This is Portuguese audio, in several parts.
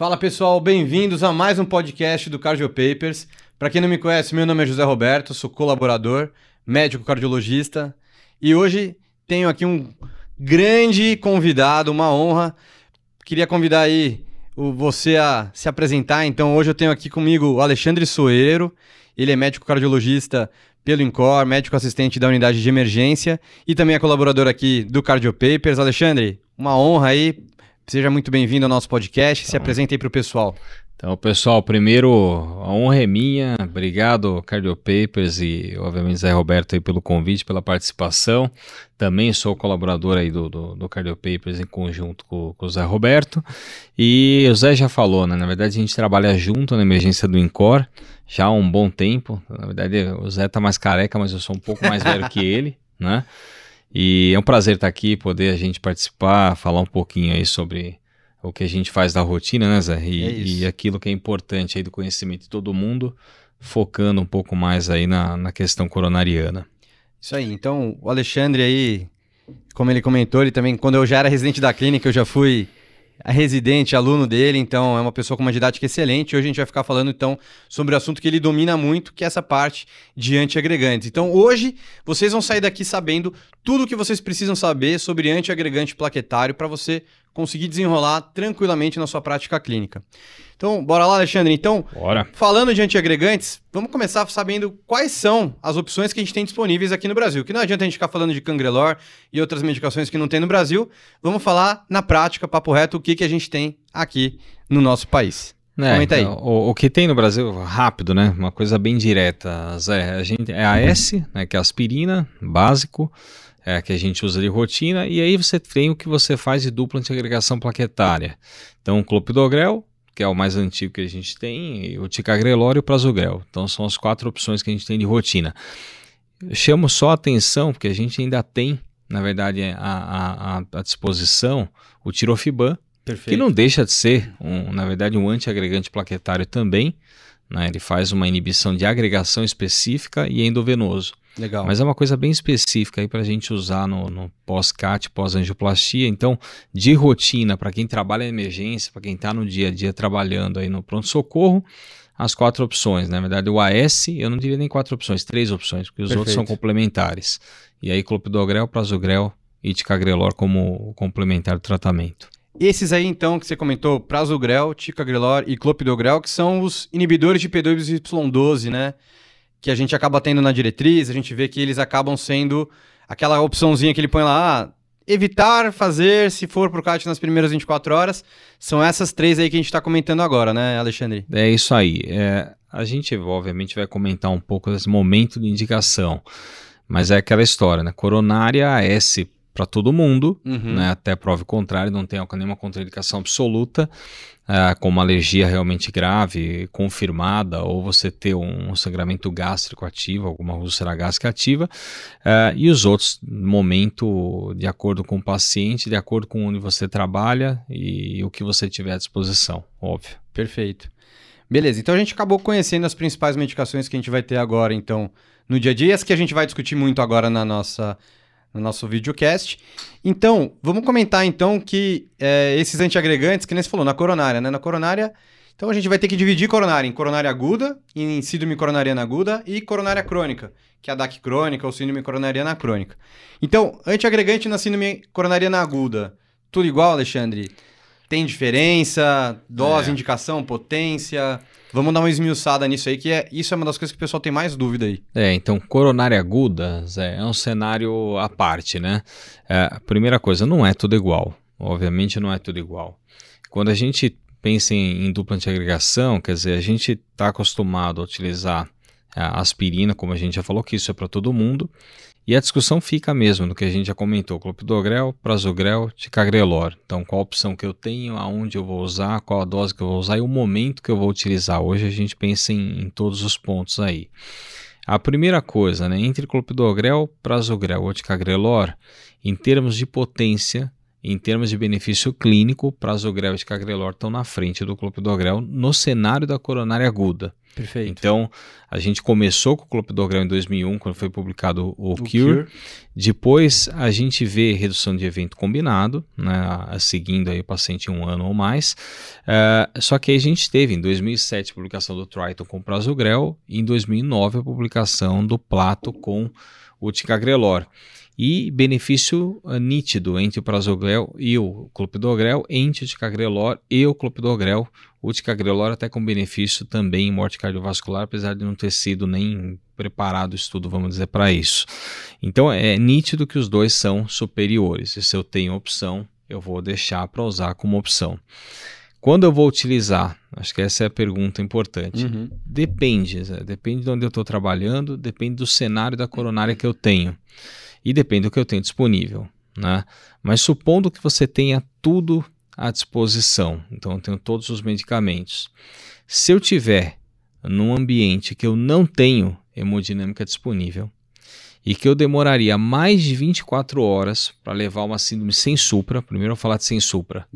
Fala pessoal, bem-vindos a mais um podcast do Cardio Papers. Para quem não me conhece, meu nome é José Roberto, sou colaborador, médico cardiologista e hoje tenho aqui um grande convidado, uma honra. Queria convidar aí você a se apresentar. Então hoje eu tenho aqui comigo o Alexandre Soeiro, ele é médico cardiologista pelo INCOR, médico assistente da unidade de emergência e também é colaborador aqui do Cardio Papers. Alexandre, uma honra aí Seja muito bem-vindo ao nosso podcast. Se apresente aí para o pessoal. Então, pessoal, primeiro, a honra é minha. Obrigado, Cardio Papers e, obviamente, Zé Roberto aí pelo convite, pela participação. Também sou colaborador aí do, do, do Cardio Papers em conjunto com, com, o Zé Roberto. E o Zé já falou, né? Na verdade, a gente trabalha junto na emergência do INCOR já há um bom tempo. Na verdade, o Zé tá mais careca, mas eu sou um pouco mais velho que ele, né? E é um prazer estar aqui, poder a gente participar, falar um pouquinho aí sobre o que a gente faz da rotina, né, Zé? E, é e aquilo que é importante aí do conhecimento de todo mundo, focando um pouco mais aí na, na questão coronariana. Isso aí. Então, o Alexandre aí, como ele comentou, ele também, quando eu já era residente da clínica, eu já fui residente, aluno dele, então é uma pessoa com uma didática excelente. Hoje a gente vai ficar falando então sobre o assunto que ele domina muito, que é essa parte de antiagregantes. Então hoje vocês vão sair daqui sabendo tudo o que vocês precisam saber sobre antiagregante plaquetário para você conseguir desenrolar tranquilamente na sua prática clínica. Então, bora lá, Alexandre. Então, bora. falando de antiagregantes, vamos começar sabendo quais são as opções que a gente tem disponíveis aqui no Brasil. Que não adianta a gente ficar falando de cangrelor e outras medicações que não tem no Brasil. Vamos falar na prática, papo reto, o que, que a gente tem aqui no nosso país. É, Comenta aí. O, o, que tem no Brasil, rápido, né? Uma coisa bem direta, Zé. A gente, é a S, né, que é aspirina, básico é, que a gente usa de rotina, e aí você tem o que você faz de dupla antiagregação plaquetária. Então, clopidogrel, que é o mais antigo que a gente tem, o ticagrelor e o prasugrel. Então, são as quatro opções que a gente tem de rotina. Eu chamo só a atenção, porque a gente ainda tem, na verdade, à, disposição o tirofiban, Perfeito. que não deixa de ser, um, na verdade, um antiagregante plaquetário também. Né? Ele faz uma inibição de agregação específica e endovenoso. Legal. Mas é uma coisa bem específica aí para a gente usar no, no pós-CAT, pós-angioplastia. Então, de rotina, para quem trabalha em emergência, para quem está no dia a dia trabalhando aí no pronto-socorro, as quatro opções. Né? Na verdade, o AS, eu não diria nem quatro opções, três opções, porque os Perfeito. outros são complementares. E aí, clopidogrel, prasugrel e ticagrelor como complementar do tratamento. Esses aí, então, que você comentou, prasugrel, ticagrelor e clopidogrel, que são os inibidores de P2Y12, né? Que a gente acaba tendo na diretriz, a gente vê que eles acabam sendo aquela opçãozinha que ele põe lá, ah, evitar fazer se for pro CAT nas primeiras 24 horas. São essas três aí que a gente está comentando agora, né, Alexandre? É isso aí. É, a gente, obviamente, vai comentar um pouco desse momento de indicação, mas é aquela história, né? Coronária AS para todo mundo, uhum. né? até prova o contrário, não tem nenhuma contraindicação absoluta é, com uma alergia realmente grave, confirmada, ou você ter um sangramento gástrico ativo, alguma úlcera gástrica ativa, é, e os outros, momento, de acordo com o paciente, de acordo com onde você trabalha e o que você tiver à disposição, óbvio. Perfeito. Beleza, então a gente acabou conhecendo as principais medicações que a gente vai ter agora, então, no dia a dia, as que a gente vai discutir muito agora na nossa no nosso videocast. Então, vamos comentar então que é, esses antiagregantes, que nem você falou, na coronária, né? Na coronária, então a gente vai ter que dividir coronária em coronária aguda, em síndrome coronariana aguda e coronária crônica, que é a DAC crônica ou síndrome coronariana crônica. Então, antiagregante na síndrome coronariana aguda, tudo igual, Alexandre? Tem diferença? Dose, é. indicação, potência? Vamos dar uma esmiuçada nisso aí, que é isso é uma das coisas que o pessoal tem mais dúvida aí. É, então, coronária aguda Zé, é um cenário à parte, né? É, primeira coisa, não é tudo igual. Obviamente não é tudo igual. Quando a gente pensa em, em dupla antiagregação, quer dizer, a gente está acostumado a utilizar a aspirina, como a gente já falou, que isso é para todo mundo. E a discussão fica mesmo no que a gente já comentou: clopidogrel, prasugrel, ticagrelor. Então, qual a opção que eu tenho, aonde eu vou usar, qual a dose que eu vou usar e o momento que eu vou utilizar. Hoje a gente pensa em, em todos os pontos aí. A primeira coisa, né, entre clopidogrel, prasugrel ou ticagrelor, em termos de potência, em termos de benefício clínico, prasugrel e ticagrelor estão na frente do clopidogrel no cenário da coronária aguda. Perfeito. Então, a gente começou com o clopidogrel em 2001, quando foi publicado o, O Cure. Cure. Depois, a gente vê redução de evento combinado, né, seguindo aí o paciente um ano ou mais. Eh, só que aí a gente teve, em 2007, a publicação do Triton com prasugrel e em 2009 a publicação do Plato com o ticagrelor. E benefício eh, nítido entre o prasugrel e o clopidogrel, entre o ticagrelor e o clopidogrel. O ticagrelor até com benefício também em morte cardiovascular, apesar de não ter sido nem preparado o estudo, vamos dizer, para isso. Então é nítido que os dois são superiores. E se eu tenho opção, eu vou deixar para usar como opção. Quando eu vou utilizar? Acho que essa é a pergunta importante. Uhum. Depende, depende de onde eu estou trabalhando, depende do cenário da coronária que eu tenho e depende do que eu tenho disponível, né? Mas supondo que você tenha tudo à disposição, então eu tenho todos os medicamentos. Se eu tiver num ambiente que eu não tenho hemodinâmica disponível e que eu demoraria mais de 24 horas para levar uma síndrome sem supra, primeiro eu vou falar de sem supra,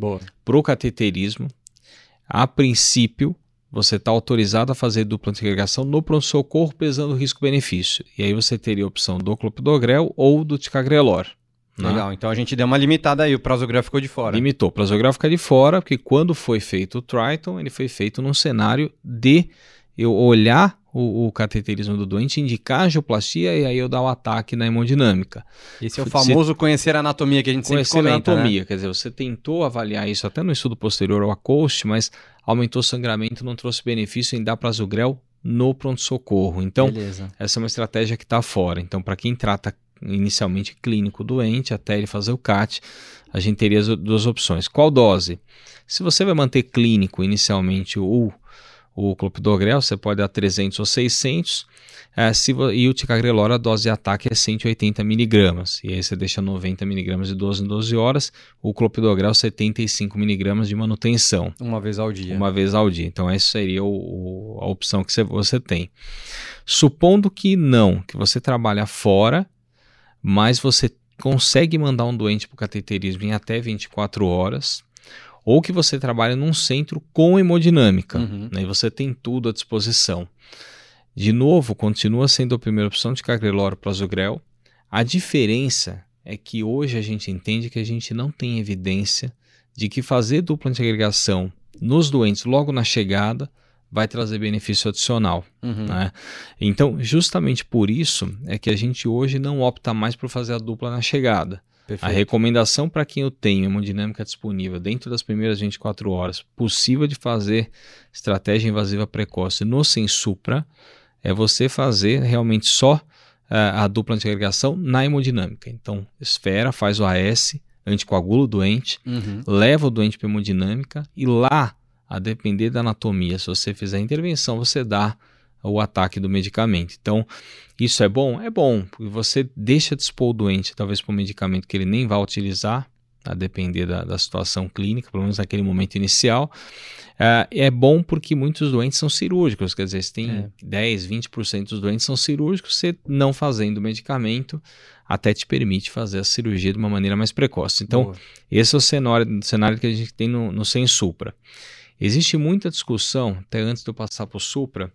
para o cateterismo, a princípio, você está autorizado a fazer dupla antiagregação no pronto-socorro pesando risco-benefício. E aí você teria a opção do clopidogrel ou do ticagrelor. né? Legal. Então a gente deu uma limitada aí, o prasugrel ficou de fora. Limitou. O plasogrel fica de fora, porque quando foi feito o Triton, ele foi feito num cenário de eu olhar o, o cateterismo do doente, indicar a angioplastia e aí eu dar o ataque na hemodinâmica. Esse é o famoso conhecer a anatomia que a gente Conhecer sempre a comenta, né? anatomia, quer dizer, você tentou avaliar isso até no estudo posterior ao ACOST, mas aumentou o sangramento, não trouxe benefício em dar prasugrel no pronto-socorro. Então, Beleza. essa é uma estratégia que está fora. Então, para quem trata inicialmente clínico doente, até ele fazer o CAT, a gente teria as duas opções. Qual dose? Se você vai manter clínico inicialmente o, o clopidogrel, você pode dar 300 ou 600, eh, se, e o ticagrelor, a dose de ataque é 180 miligramas, e aí você deixa 90 miligramas de 12 em 12 horas, o clopidogrel 75 miligramas de manutenção Uma vez ao dia. uma vez ao dia. Então, essa seria o- o- a opção que você, você tem. Supondo que não, que você trabalha fora, mas você consegue mandar um doente para o cateterismo em até 24 horas, ou que você trabalha num centro com hemodinâmica, Uhum. né, e você tem tudo à disposição. De novo, continua sendo a primeira opção de cagrelor prasugrel. A diferença é que hoje a gente entende que a gente não tem evidência de que fazer dupla antiagregação nos doentes logo na chegada vai trazer benefício adicional. Uhum. né? Então, justamente por isso é que a gente hoje não opta mais por fazer a dupla na chegada. A Perfeito. recomendação para quem eu tenho hemodinâmica disponível dentro das primeiras 24 horas, possível de fazer estratégia invasiva precoce no sem supra, é você fazer realmente só ah, a dupla antiagregação na hemodinâmica. Então, espera, faz o AS, anticoagula o doente, Uhum. leva o doente para hemodinâmica e lá, a depender da anatomia, se você fizer a intervenção, você dá o ataque do medicamento. Então, isso é bom? É bom, porque você deixa de expor o doente, talvez para um medicamento que ele nem vai utilizar, a depender da, da situação clínica, pelo menos naquele momento inicial. Ah, é bom porque muitos doentes são cirúrgicos, quer dizer, se tem É. 10, 20% dos doentes são cirúrgicos, você não fazendo o medicamento até te permite fazer a cirurgia de uma maneira mais precoce. Então, Boa. esse é o cenário, cenário que a gente tem no, no Sem Supra. Existe muita discussão, até antes de eu passar para o Supra,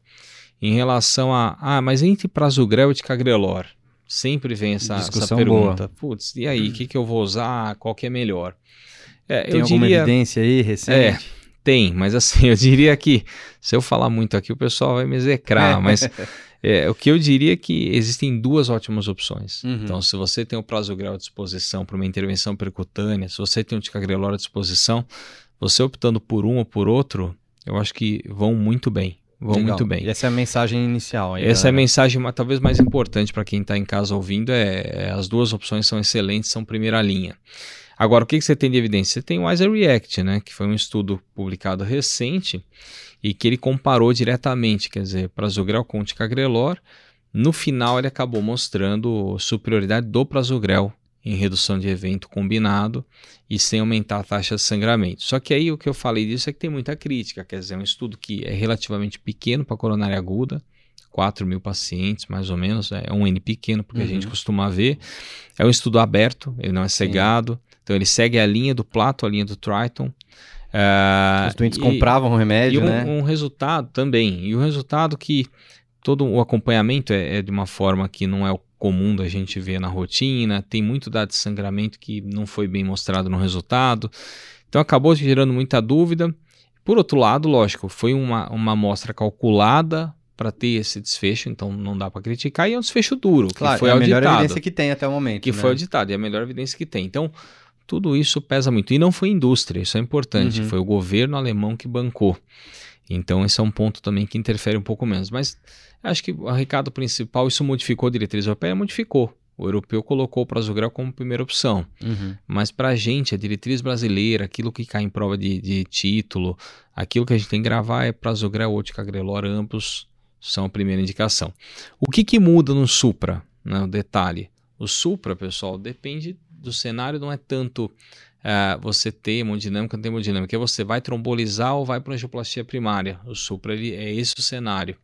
em relação a, ah, mas entre prasugrel e ticagrelor? Sempre vem essa, essa pergunta. Putz, e aí, o que, que eu vou usar? Qual que é melhor? É, Tem alguma diria, evidência aí recente? tem, mas assim, eu diria que se eu falar muito aqui, o pessoal vai me execrar, mas é, o que eu diria é que existem duas ótimas opções. Uhum. Então, se você tem o prasugrel à disposição para uma intervenção percutânea, se você tem o ticagrelor à disposição, você optando por um ou por outro, eu acho que vão muito bem. Vão Legal. muito bem. E essa é a mensagem inicial. Aí, Essa é a galera. mensagem talvez mais importante para quem está em casa ouvindo, é, é as duas opções são excelentes, são primeira linha. Agora, o que, que você tem de evidência? Você tem o Wiser React, né, que foi um estudo publicado recente e que ele comparou diretamente, quer dizer, prasugrel com ticagrelor. No final, ele acabou mostrando superioridade do prasugrel em redução de evento combinado e sem aumentar a taxa de sangramento. Só que aí o que eu falei disso é que tem muita crítica, quer dizer, é um estudo que é relativamente pequeno para coronária aguda, 4 mil pacientes, mais ou menos, é um N pequeno, porque a Uhum. gente costuma ver. É um estudo aberto, ele não é cegado, Então ele segue a linha do Plato, a linha do Triton. Uh, Os doentes e, compravam o remédio, e um, né? um resultado também. E o resultado que todo o acompanhamento é, é, de uma forma que não é o comum da gente ver na rotina, tem muito dado de sangramento que não foi bem mostrado no resultado. Então acabou gerando muita dúvida. Por outro lado, lógico, foi uma, uma amostra calculada para ter esse desfecho, então não dá para criticar, e é um desfecho duro, claro, que foi é a auditado. melhor evidência que tem até o momento. Que né? foi auditado, e é a melhor evidência que tem. Então, tudo isso pesa muito. E não foi indústria, isso é importante, uhum. foi o governo alemão que bancou. Então, esse é um ponto também que interfere um pouco menos. Mas acho que o recado principal, isso modificou a diretriz europeia? Modificou. O europeu colocou o Prasugrel como primeira opção. Uhum. Mas para a gente, a diretriz brasileira, aquilo que cai em prova de, de título, aquilo que a gente tem que gravar é Prasugrel ou Ticagrelor, ambos são a primeira indicação. O que, que muda no Supra? Né, o detalhe. O Supra, pessoal, depende do cenário, não é tanto uh, você ter hemodinâmica ou não ter hemodinâmica, é você vai trombolizar ou vai para angioplastia primária. O Supra ele, é esse o cenário.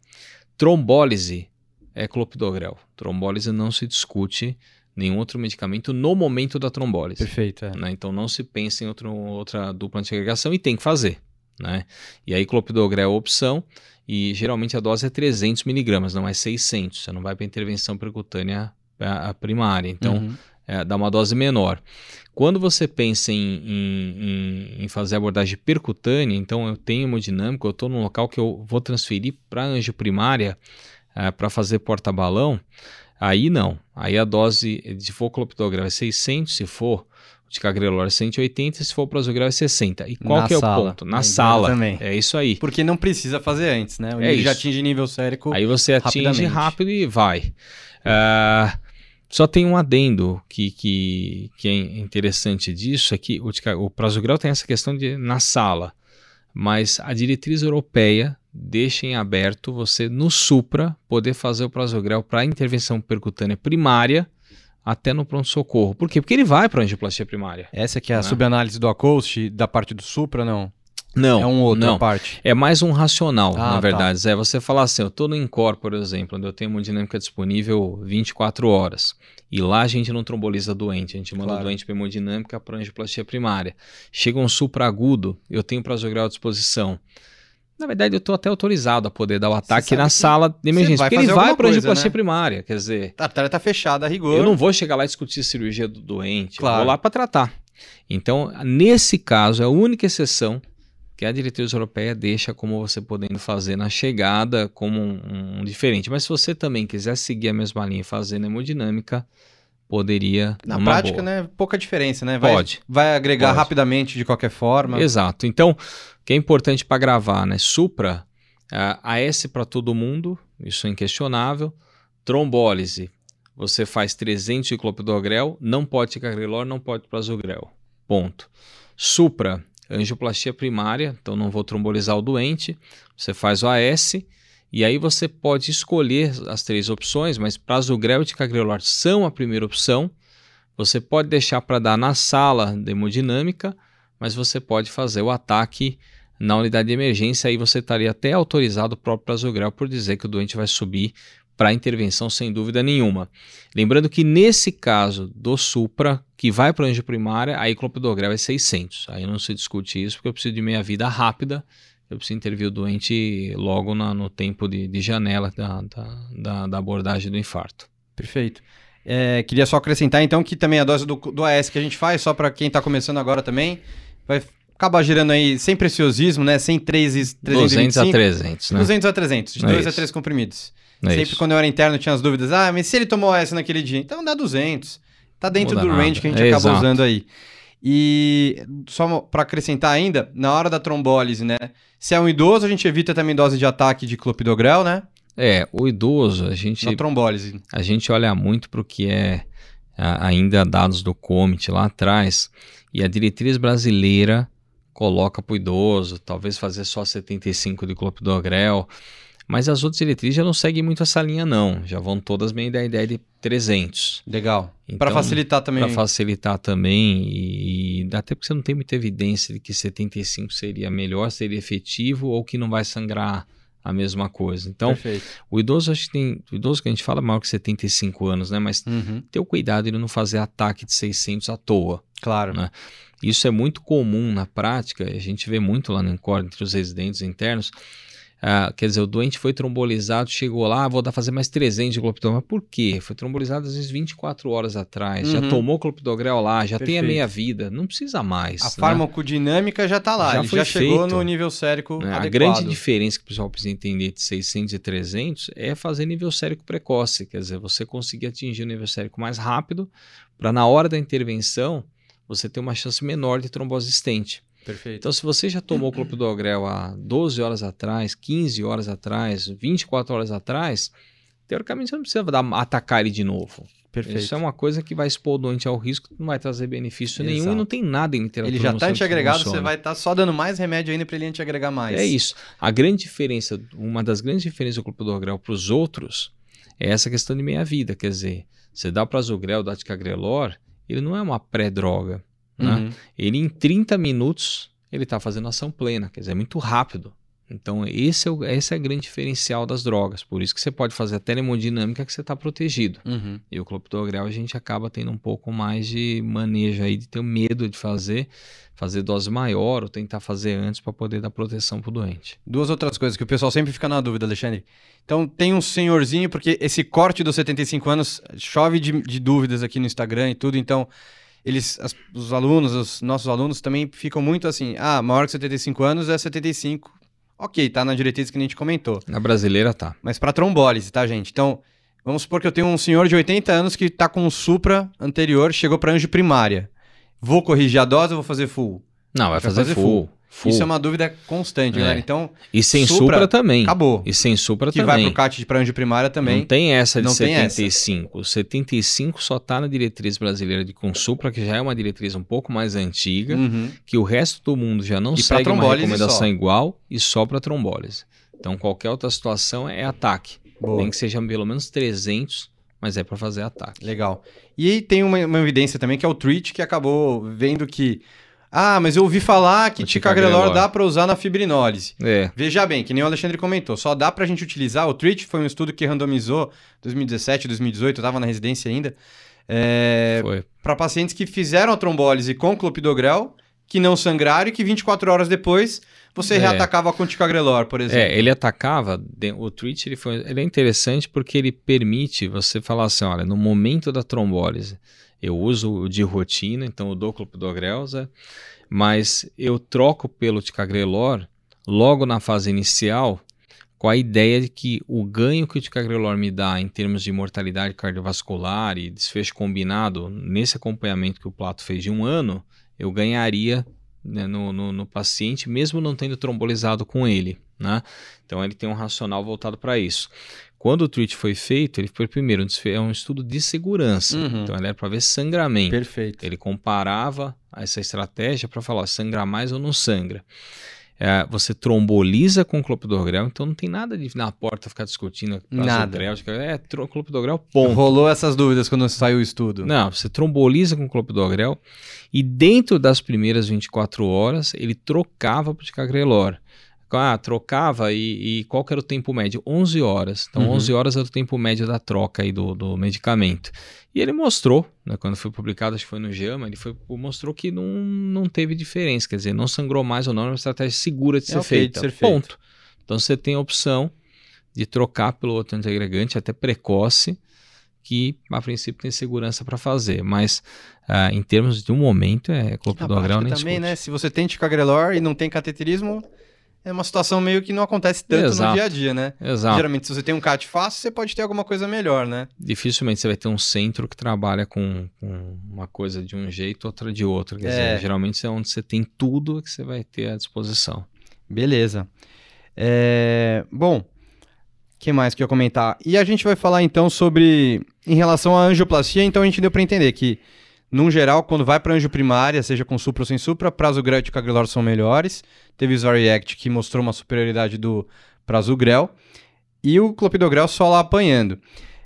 Trombólise é clopidogrel. Trombólise não se discute nenhum outro medicamento no momento da trombólise. Perfeito. É. Né? Então não se pensa em outro, outra dupla antiagregação e tem que fazer. Né? E aí clopidogrel é a opção e geralmente a dose é 300 miligramas, não é 600. Você não vai para intervenção percutânea a primária, então uhum. É, dá uma dose menor. Quando você pensa em, em, em, fazer abordagem percutânea, então eu tenho hemodinâmico, eu estou num local que eu vou transferir para a angio primária é, para fazer porta-balão, aí não. Aí a dose de for clopidogrel é 600, se for de cagrelor é 180, se for prasugrel é 60. E qual Na que é sala. o ponto? Na sala. Também. É isso aí. Porque não precisa fazer antes, né? O É já atinge nível sérico Aí você atinge rapidamente. rápido e vai. Ah, só tem um adendo que, que, que é interessante disso, é que o, o prasugrel tem essa questão de na sala, mas a diretriz europeia deixa em aberto você no supra poder fazer o prasugrel para intervenção percutânea primária até no pronto-socorro. Por quê? Porque ele vai para angioplastia primária. Essa que é a Né? subanálise do Acoust, da parte do Supra, não? Não, é um outra não. parte. É mais um racional, Ah, na tá. verdade. Zé, você falar assim, eu estou no Incor, por exemplo, onde eu tenho hemodinâmica disponível 24 horas. E lá a gente não tromboliza doente, a gente manda Claro. o doente para hemodinâmica para angioplastia primária. Chega um supra agudo, eu tenho prasugrel à disposição. Na verdade, eu estou até autorizado a poder dar o ataque na sala de emergência, vai porque ele vai para coisa, angioplastia né? primária. Quer dizer, A artéria tá fechada a rigor. eu não vou chegar lá e discutir cirurgia do doente, Claro. eu vou lá para tratar. Então, nesse caso, é a única exceção que a diretriz europeia deixa como você podendo fazer na chegada como um, um diferente. Mas se você também quiser seguir a mesma linha e fazer na hemodinâmica, poderia. Na prática, boa. né? Pouca diferença, né? Vai, Pode. Vai agregar Pode. rapidamente de qualquer forma. Exato. Então, o que é importante para gravar, né? Supra, ah, AS para todo mundo, isso é inquestionável. Trombólise, você faz 300 de clopidogrel, não pode ticagrelor, não pode prasugrel. Ponto. Supra, angioplastia primária, então não vou trombolizar o doente. Você faz o AS e aí você pode escolher as três opções, mas prasugrel e ticagrelor são a primeira opção. Você pode deixar para dar na sala de hemodinâmica, mas você pode fazer o ataque na unidade de emergência, aí você estaria até autorizado o próprio prasugrel por dizer que o doente vai subir para intervenção sem dúvida nenhuma. Lembrando que nesse caso do supra, que vai para a angioprimária, aí clopidogrel é 600. Aí não se discute isso, porque eu preciso de meia vida rápida, eu preciso intervir o doente logo na- no tempo de, de janela da, da, da- da abordagem do infarto. Perfeito. É, queria só acrescentar, então, que também a dose do, do AS que a gente faz, só para quem tá começando agora também, vai acabar girando aí sem preciosismo, né? Sem 3 e 200 a 325, 300, né? 200 a 300, de É 2 a isso. 3 comprimidos. É Sempre isso. quando eu era interno tinha as dúvidas, ah, mas se ele tomou AS naquele dia, então dá 200. Tá dentro do range nada. que a gente É, acaba exato. usando aí. E só para acrescentar ainda, na hora da trombólise, né? Se é um idoso, a gente evita também dose de ataque de clopidogrel, né? É, o idoso, a gente Na trombólise. a gente olha muito para o que é a- ainda dados do COMIT lá atrás, e a diretriz brasileira coloca para o idoso, talvez fazer só 75 de clopidogrel, mas as outras diretrizes já não seguem muito essa linha não, já vão todas meio da ideia de 300. Legal. Então, Para facilitar também. Para facilitar também, e, e até porque você não tem muita evidência de que 75 seria melhor, seria efetivo, ou que não vai sangrar a mesma coisa. Então, Perfeito. o idoso, acho que tem. O idoso que a gente fala é maior que 75 anos, né? Mas Uhum. ter o cuidado de não fazer ataque de 600 à toa. Claro. Né? Isso é muito comum na prática, a gente vê muito lá no Encore, entre os residentes internos. Ah, quer dizer, o doente foi trombolizado, chegou lá, vou dar fazer mais 300 de clopidogrel. Mas por quê? Foi trombolizado às vezes 24 horas atrás, já Uhum. tomou clopidogrel lá, já tem a Perfeito. meia vida, não precisa mais. A né? farmacodinâmica já tá lá, Já já chegou no nível sérico Né? A grande diferença que o pessoal precisa entender de 600 e 300 é fazer nível sérico precoce, quer dizer, você conseguir atingir o nível sérico mais rápido, para na hora da intervenção você ter uma chance menor de trombose existente. Perfeito. Então, se você já tomou clopidogrel há 12 horas atrás, 15 horas atrás, 24 horas atrás, teoricamente você não precisa dar, atacar ele de novo. Perfeito. Isso é uma coisa que vai expor o doente ao risco, não vai trazer benefício nenhum Exato. e não tem nada em literatura Ele já tá que antiagregado, você vai estar só dando mais remédio ainda para ele antiagregar mais. É isso. A grande diferença, uma das grandes diferenças do clopidogrel para os outros é essa questão de meia-vida. Quer dizer, você dá prazugrel, dá ticagrelor, ele não é uma pré-droga. Né? Uhum. Ele em 30 minutos ele está fazendo ação plena, quer dizer, é muito rápido. Então esse é, o, esse é o grande diferencial das drogas. Por isso que você pode fazer a termodinâmica que você está protegido. Uhum. E o clopidogrel a gente acaba tendo um pouco mais de manejo aí, de ter medo de fazer, fazer dose maior ou tentar fazer antes para poder dar proteção para o doente. Duas outras coisas que o pessoal sempre fica na dúvida, Alexandre. Então, tem um senhorzinho, porque esse corte dos 75 anos chove de, de dúvidas aqui no Instagram e tudo, então eles, as- os alunos, os nossos alunos também ficam muito assim, ah, maior que 75 anos é 75. Ok, tá na diretriz que a gente comentou. Na brasileira tá. Mas para trombólise, tá, gente? Então, vamos supor que eu tenho um senhor de 80 anos que tá com um supra anterior, chegou para anjo primária. Vou corrigir a dose ou vou fazer full? Não, vai fazer, fazer full. full. Isso é uma dúvida constante, É. galera. Então, E sem Supra, supra, também. acabou. E sem supra que vai também. pro CAT de para anjo primária também. Não tem essa de Não tem essa. 75. O 75 só tá na diretriz brasileira de consupra, que já é uma diretriz um pouco mais antiga, Uhum. que o resto do mundo já não E segue uma recomendação só. igual e só para trombólise. Então qualquer outra situação é ataque. Boa. Nem que seja pelo menos 300, mas é para fazer ataque. Legal. E aí tem uma, uma evidência também que é o Treat, que acabou vendo que. Ah, mas eu ouvi falar que O ticagrelor dá para usar na fibrinólise. É. Veja bem, que nem o Alexandre comentou, só dá pra gente utilizar. O Treat foi um estudo que randomizou 2017, 2018, eu tava na residência ainda. É, Foi. para pacientes que fizeram a trombólise com clopidogrel, que não sangraram e que 24 horas depois você É. reatacava com ticagrelor, por exemplo. É, ele atacava, o Twitch ele, foi, ele é interessante porque ele permite você falar assim, olha, no momento da trombólise, eu uso o de rotina, então eu dou clopidogrel, Zé, mas eu troco pelo ticagrelor logo na fase inicial com a ideia de que o ganho que o ticagrelor me dá em termos de mortalidade cardiovascular e desfecho combinado nesse acompanhamento que o Plato fez de um ano, eu ganharia né, no, no, no paciente, mesmo não tendo trombolizado com ele. Né? Então ele tem um racional voltado para isso. Quando o treat foi feito, ele foi primeiro é um estudo de segurança. Uhum. Então ele era para ver sangramento. Perfeito. Ele comparava essa estratégia para falar ó, sangra mais ou não sangra. É, você tromboliza com clopidogrel, então não tem nada de na porta ficar discutindo Nada. é clopidogrel ponto. Rolou essas dúvidas quando saiu o estudo. Não, você tromboliza com clopidogrel e dentro das primeiras 24 horas ele trocava para o ticagrelor. Ah, trocava e, e qual que era o tempo médio? 11 horas. Então Uhum. 11 horas era o tempo médio da troca aí do, do medicamento. E ele mostrou, né, quando foi publicado, acho que foi no JAMA, ele foi, mostrou que não, não teve diferença, quer dizer, não sangrou mais ou não, é uma estratégia segura de É ser ok de feita. ser feito. Ponto. Então você tem a opção de trocar pelo outro antiagregante, até precoce, que a princípio tem segurança para fazer, mas ah, em termos de um momento é Na clopidogrel nem também, discute. né? Se você tem ticagrelor e não tem cateterismo, é uma situação meio que não acontece tanto no Exato. dia a dia, né? Exato. Geralmente, se você tem um CAT fácil, você pode ter alguma coisa melhor, né? Dificilmente você vai ter um centro que trabalha com, com uma coisa de um jeito, outra de outro. Quer É. dizer, geralmente é onde você tem tudo que você vai ter à disposição. Beleza. É, Bom, o que mais que eu ia comentar? E a gente vai falar então sobre. Em relação à angioplastia, então a gente deu para entender que, num geral, quando vai para anjo primária, seja com supra ou sem supra, prasugrel e ticagrelor são melhores. Teve o Zoriact que mostrou uma superioridade do prasugrel. E o clopidogrel só lá apanhando.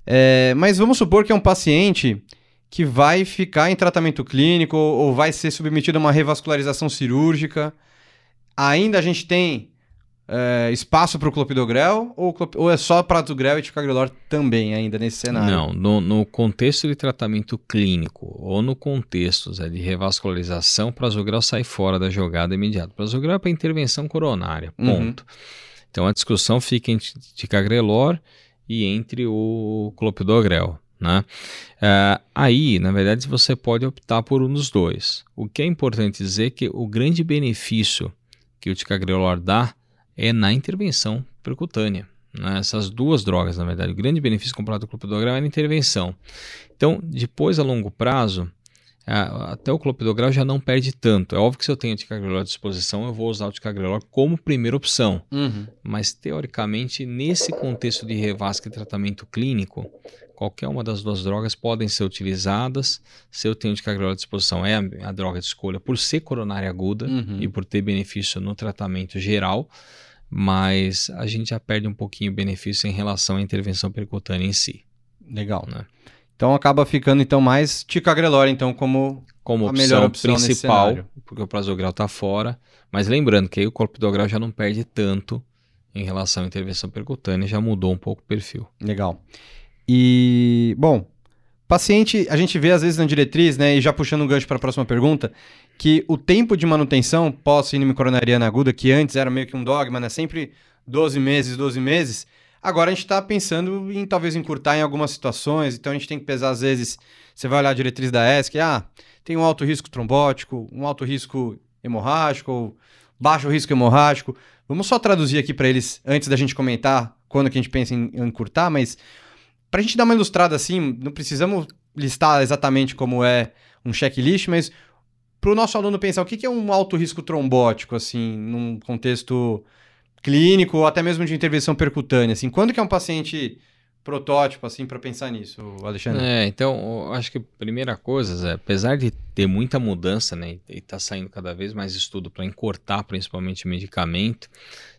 É, mas vamos supor que é um paciente que vai ficar em tratamento clínico ou vai ser submetido a uma revascularização cirúrgica. Ainda a gente tem é, espaço para o clopidogrel ou, ou, é só prasugrel e ticagrelor também ainda nesse cenário? Não, no, no, contexto de tratamento clínico ou no contexto Zé, de revascularização, prasugrel sai fora da jogada imediata. Prasugrel é para intervenção coronária, uhum. ponto. Uhum. Então a discussão fica entre ticagrelor e entre o clopidogrel. Né? Uh, aí, na verdade, você pode optar por um dos dois. O que é importante dizer é que o grande benefício que o ticagrelor dá é na intervenção percutânea. Né? Essas duas drogas, na verdade, o grande benefício comparado com o clopidogrel é na intervenção. Então, depois, a longo prazo, até o clopidogrel já não perde tanto. É óbvio que se eu tenho ticagrelor à disposição, eu vou usar o ticagrelor como primeira opção. Uhum. Mas, teoricamente, nesse contexto de revasca e tratamento clínico, qualquer uma das duas drogas podem ser utilizadas. Se eu tenho ticagrelor à disposição, é a, a droga de escolha por ser coronária aguda uhum. e por ter benefício no tratamento geral mas a gente já perde um pouquinho o benefício em relação à intervenção percutânea em si. Legal. Né? Então acaba ficando então mais ticagrelor então como como a opção, melhor opção principal, porque o prasugrel está fora. Mas lembrando que aí o clopidogrel já não perde tanto em relação à intervenção percutânea, já mudou um pouco o perfil. Legal. E bom, paciente, a gente vê às vezes na diretriz, né, e já puxando um gancho para a próxima pergunta, que o tempo de manutenção pós-síndrome coronariana aguda, que antes era meio que um dogma, né? Sempre 12 meses, 12 meses. Agora a gente está pensando em talvez encurtar em algumas situações, então a gente tem que pesar às vezes, você vai olhar a diretriz da ESC, ah, tem um alto risco trombótico, um alto risco hemorrágico, ou baixo risco hemorrágico. Vamos só traduzir aqui para eles antes da gente comentar quando que a gente pensa em encurtar, mas para a gente dar uma ilustrada assim, não precisamos listar exatamente como é um checklist, mas para o nosso aluno pensar o que, é um alto risco trombótico, assim, num contexto clínico ou até mesmo de intervenção percutânea, assim, quando que é um paciente protótipo, assim, para pensar nisso, Alexandre? É, então, acho que a primeira coisa, é, apesar de ter muita mudança, né, e tá saindo cada vez mais estudo para encurtar, principalmente medicamento,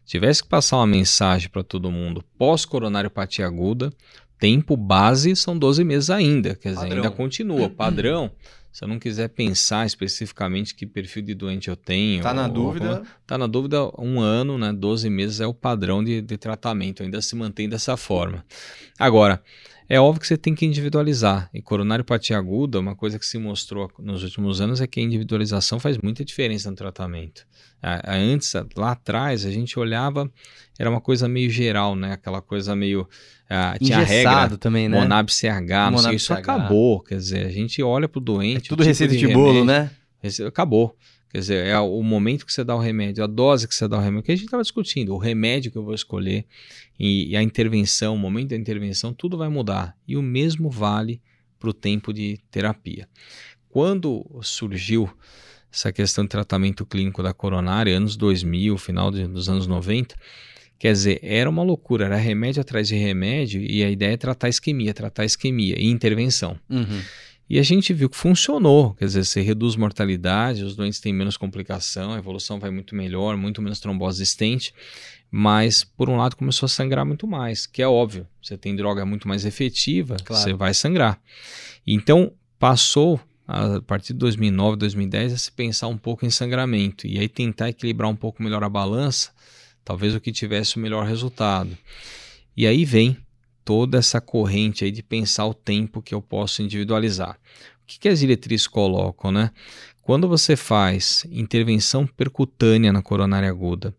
tivesse que passar uma mensagem para todo mundo pós-coronariopatia aguda, tempo base são 12 meses ainda, quer dizer, ainda continua, padrão se eu não quiser pensar especificamente que perfil de doente eu tenho. Tá na ou, dúvida? Tá na dúvida, um ano, né? 12 meses é o padrão de, de tratamento, ainda se mantém dessa forma. Agora, é óbvio que você tem que individualizar. E coronariopatia aguda, uma coisa que se mostrou nos últimos anos é que a individualização faz muita diferença no tratamento. Antes, lá atrás, a gente olhava, era uma coisa meio geral, né? Aquela coisa meio. Uh, tinha regra, também, né? Monab CH, não sei, isso acabou. Quer dizer, a gente olha para o doente. É tudo tipo receita de, de bolo, né? Acabou. Quer dizer, é o momento que você dá o remédio, a dose que você dá o remédio, que a gente estava discutindo, o remédio que eu vou escolher e, e, a intervenção, o momento da intervenção, tudo vai mudar. E o mesmo vale para o tempo de terapia. Quando surgiu essa questão de tratamento clínico da coronária, anos 2000, final de, dos anos 90, quer dizer, era uma loucura, era remédio atrás de remédio e a ideia é tratar isquemia, tratar isquemia e intervenção. Uhum. E a gente viu que funcionou, quer dizer, você reduz mortalidade, os doentes têm menos complicação, a evolução vai muito melhor, muito menos trombose existente, mas por um lado começou a sangrar muito mais, que é óbvio, você tem droga muito mais efetiva, claro. você vai sangrar. Então passou a partir de 2009, 2010 a se pensar um pouco em sangramento e aí tentar equilibrar um pouco melhor a balança, talvez o que tivesse o melhor resultado. E aí vem toda essa corrente aí de pensar o tempo que eu posso individualizar. O que, que as diretrizes colocam, né? Quando você faz intervenção percutânea na coronária aguda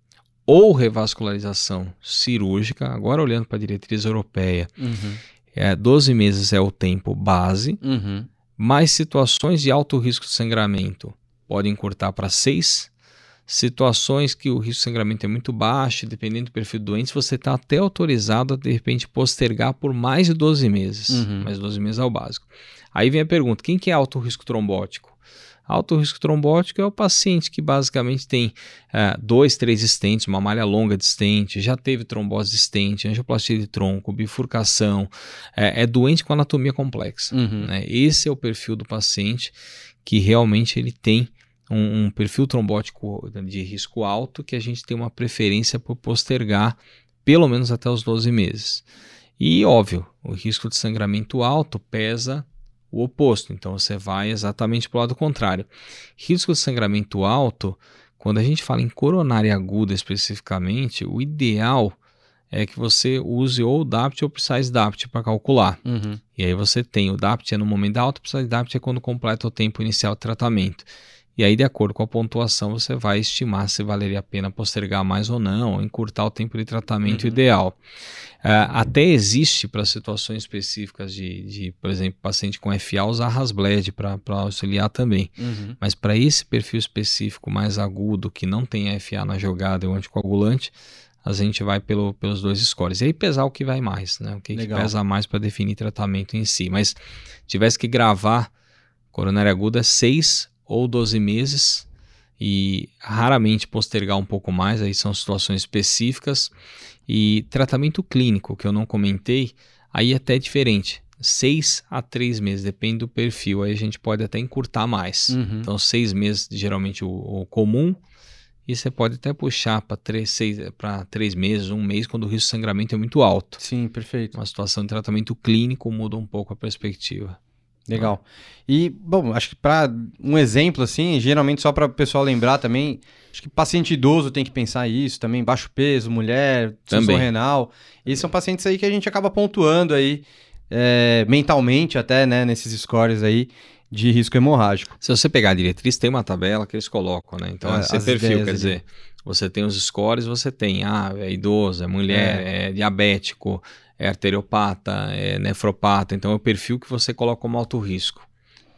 ou revascularização cirúrgica, agora olhando para a diretriz europeia, uhum. é, 12 meses é o tempo base, uhum. mais situações de alto risco de sangramento podem encurtar para 6 situações que o risco de sangramento é muito baixo, dependendo do perfil do doente, você está até autorizado a de repente postergar por mais de 12 meses. Uhum. Mais 12 meses é o básico. Aí vem a pergunta: quem que é alto risco trombótico? Alto risco trombótico é o paciente que basicamente tem é, dois, três estentes, uma malha longa de estente, já teve trombose de estente, angioplastia de tronco, bifurcação, é, é doente com anatomia complexa. Uhum. Né? Esse é o perfil do paciente que realmente ele tem um, um perfil trombótico de risco alto que a gente tem uma preferência por postergar pelo menos até os 12 meses. E óbvio, o risco de sangramento alto pesa o oposto, então você vai exatamente para o lado contrário. Risco de sangramento alto, Quando a gente fala em coronária aguda especificamente, o ideal é que você use ou o DAPT ou o Precise DAPT para calcular. Uhum. E aí você tem o DAPT é no momento da alta, o Precise DAPT é quando completa o tempo inicial de tratamento. E aí, de acordo com a pontuação, você vai estimar se valeria a pena postergar mais ou não, ou encurtar o tempo de tratamento Uhum. ideal. Ah, até existe para situações específicas de, de, por exemplo, paciente com FA usar Rasbled para auxiliar também. Uhum. Mas para esse perfil específico mais agudo, que não tem FA na jogada e o anticoagulante, a gente vai pelo, pelos dois scores. E aí pesar o que vai mais, né? O que, que pesa mais para definir tratamento em si. Mas tivesse que gravar coronária aguda 6 ou 12 meses e raramente postergar um pouco mais, aí são situações específicas. E tratamento clínico, que eu não comentei, aí é até diferente. 6 a 3 meses, depende do perfil, aí a gente pode até encurtar mais. Uhum. Então, seis meses, geralmente o, o comum, e você pode até puxar para três, seis, para três meses, um mês, quando o risco de sangramento é muito alto. Sim, perfeito. Uma situação de tratamento clínico muda um pouco a perspectiva. Legal. E, bom, acho que para um exemplo, assim, geralmente só para o pessoal lembrar também, acho que paciente idoso tem que pensar isso também, baixo peso, mulher, Também. renal. Esses são pacientes aí que a gente acaba pontuando aí, é, mentalmente até, né, nesses scores aí de risco hemorrágico. Se você pegar a diretriz, tem uma tabela que eles colocam, né? Então, É, esse perfil, quer ali. dizer, você tem os scores, você tem, ah, é idoso, é mulher, é, diabético, é arteriopata, é nefropata. Então, é o perfil que você coloca como alto risco.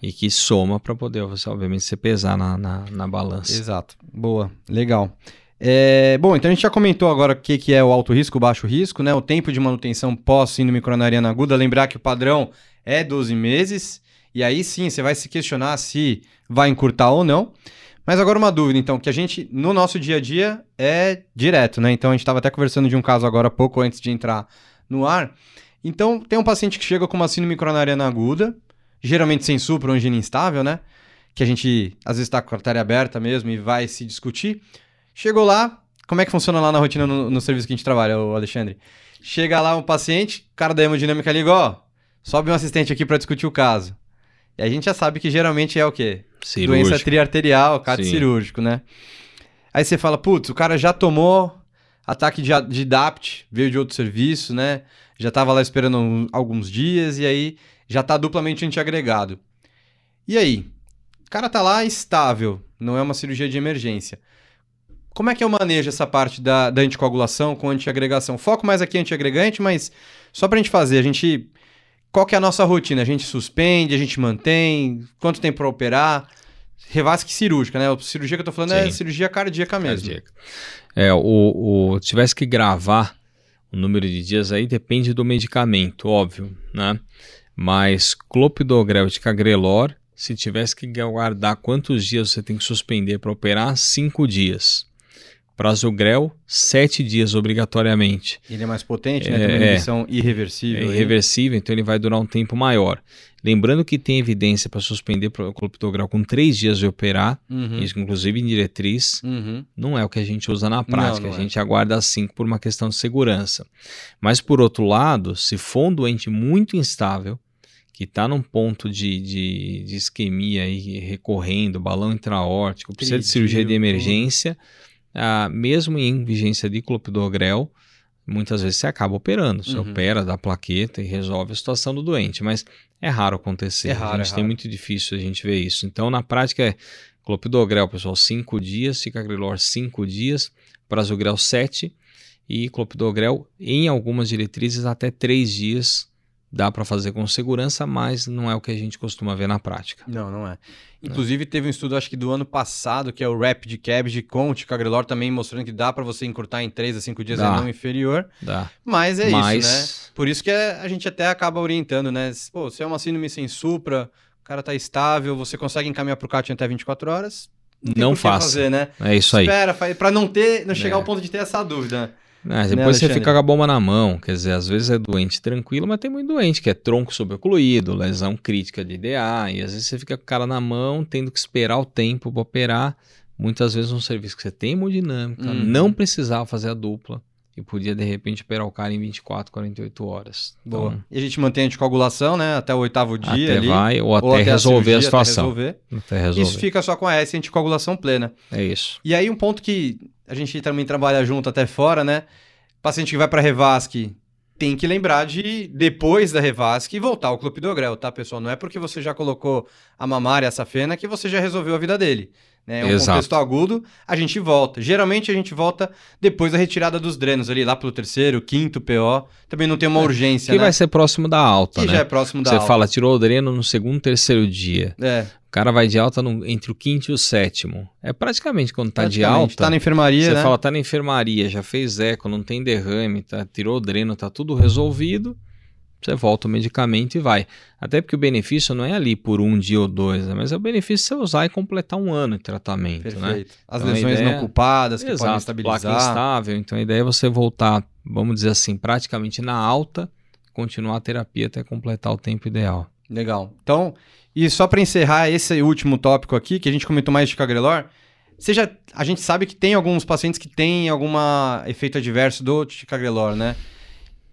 E que soma para poder, você, obviamente, se pesar na, na, na balança. Exato. Boa. Legal. É, bom, então a gente já comentou agora o que, que é o alto risco, baixo risco, né? O tempo de manutenção pós-síndrome coronariana aguda. Lembrar que o padrão é 12 meses. E aí sim, você vai se questionar se vai encurtar ou não. Mas agora uma dúvida, então, que a gente, no nosso dia a dia, é direto, né? Então a gente estava até conversando de um caso agora há pouco antes de entrar no ar. Então, tem um paciente que chega com uma síndrome coronariana aguda, geralmente sem supra ou angina instável, né? Que a gente às vezes está com a artéria aberta mesmo e vai se discutir. Chegou lá, como é que funciona lá na rotina no, no serviço que a gente trabalha, o Alexandre? Chega lá um paciente, o cara da hemodinâmica liga, ó, sobe um assistente aqui para discutir o caso. E a gente já sabe que geralmente é o quê? Cirúrgico. Doença triarterial, Sim. cirúrgico, né? Aí você fala, putz, o cara já tomou ataque de, a- de DAPT, veio de outro serviço, né? Já tava lá esperando um- alguns dias e aí já tá duplamente antiagregado. E aí? O cara tá lá estável, não é uma cirurgia de emergência. Como é que eu manejo essa parte da, da anticoagulação com antiagregação? Foco mais aqui em antiagregante, mas só pra gente fazer, a gente. Qual que é a nossa rotina? A gente suspende, a gente mantém? Quanto tempo pra operar? Revasque cirúrgica, né? A cirurgia que eu tô falando é Sim. cirurgia cardíaca mesmo. cardíaca. É, o, o tivesse que gravar o número de dias aí depende do medicamento, óbvio, né? Mas clopidogrel de cagrelor, se tivesse que guardar quantos dias você tem que suspender para operar, cinco dias. Prasugrel, sete dias obrigatoriamente. Ele é mais potente, né? É, Tem uma é. inibição É irreversível. aí. irreversível, então ele vai durar um tempo maior. Lembrando que tem evidência para suspender o clopidogrel com três dias de operar, Uhum. isso inclusive em diretriz, Uhum. não é o que a gente usa na prática. não a é. gente aguarda cinco por uma questão de segurança. Mas, por outro lado, se for um doente muito instável, que está num ponto de, de, de isquemia aí, recorrendo, balão intraórtico, precisa de cirurgia de emergência, ah, mesmo em vigência de clopidogrel, muitas vezes você acaba operando. Você Uhum. opera, dá plaqueta e resolve a situação do doente. Mas é raro acontecer. É raro, a é gente tem raro. muito difícil a gente ver isso. Então, na prática, é clopidogrel, pessoal, 5 dias, cicagrelor 5 dias, prasugrel 7 e clopidogrel em algumas diretrizes até 3 dias dá para fazer com segurança, mas não é o que a gente costuma ver na prática. Não, não é. Inclusive, teve um estudo, acho que do ano passado, que é o Rapid Cabbage com o ticagrelor também mostrando que dá pra você encurtar em 3 a 5 dias Dá. é não inferior. Dá. Mas é mas isso, né? Por isso que é- a gente até acaba orientando, né? Pô, se é uma síndrome sem supra, o cara tá estável, você consegue encaminhar pro CAT até 24 horas. Não que faça. fazer, né? é isso aí. Espera, pra não ter, não chegar É. ao ponto de ter essa dúvida. É, Né, depois você Alexandre? fica com a bomba na mão, quer dizer, às vezes é doente tranquilo, mas tem muito doente que é tronco subocluído, lesão crítica de DA, e às vezes você fica com o cara na mão, tendo que esperar o tempo para operar. Muitas vezes um serviço que você tem hemodinâmica, Uhum. não precisava fazer a dupla, e podia de repente operar o cara em 24, 48 horas. Boa. Então, e a gente mantém a anticoagulação, né? Até o oitavo dia até ali. vai, ou até, ou até resolver a, cirurgia, a situação. Até resolver. até resolver. Isso fica só com a S anticoagulação plena. É isso. E aí um ponto que a gente também trabalha junto até fora, né? Paciente que vai para Revasc tem que lembrar de, depois da Revasc, voltar ao clopidogrel, tá, pessoal? Não é porque você já colocou a mamária, a safena, que você já resolveu a vida dele né? É um Exato. contexto agudo, a gente volta. Geralmente a gente volta depois da retirada dos drenos, ali lá pelo terceiro, quinto PO. Também não tem uma é, urgência, que né? vai ser próximo da alta, que né? já é próximo da Você alta. fala, tirou o dreno no segundo, terceiro dia. É. O cara vai de alta no, entre o quinto e o sétimo. É praticamente quando tá de alta. Tá na enfermaria, Você né? fala, tá na enfermaria, já fez eco, não tem derrame, tá, tirou o dreno, tá tudo resolvido você volta o medicamento e vai. Até porque o benefício não é ali por um dia ou dois, né? mas é o benefício você usar e completar um ano de tratamento. Né? Perfeito. Né? As então, lesões ideia... não ocupadas que Exato, podem estabilizar. Placa instável. Então a ideia é você voltar, vamos dizer assim, praticamente na alta, continuar a terapia até completar o tempo ideal. Legal. Então, e só para encerrar esse último tópico aqui, que a gente comentou mais de Cagrelor, seja, a gente sabe que tem alguns pacientes que têm algum efeito adverso do ticagrelor, né?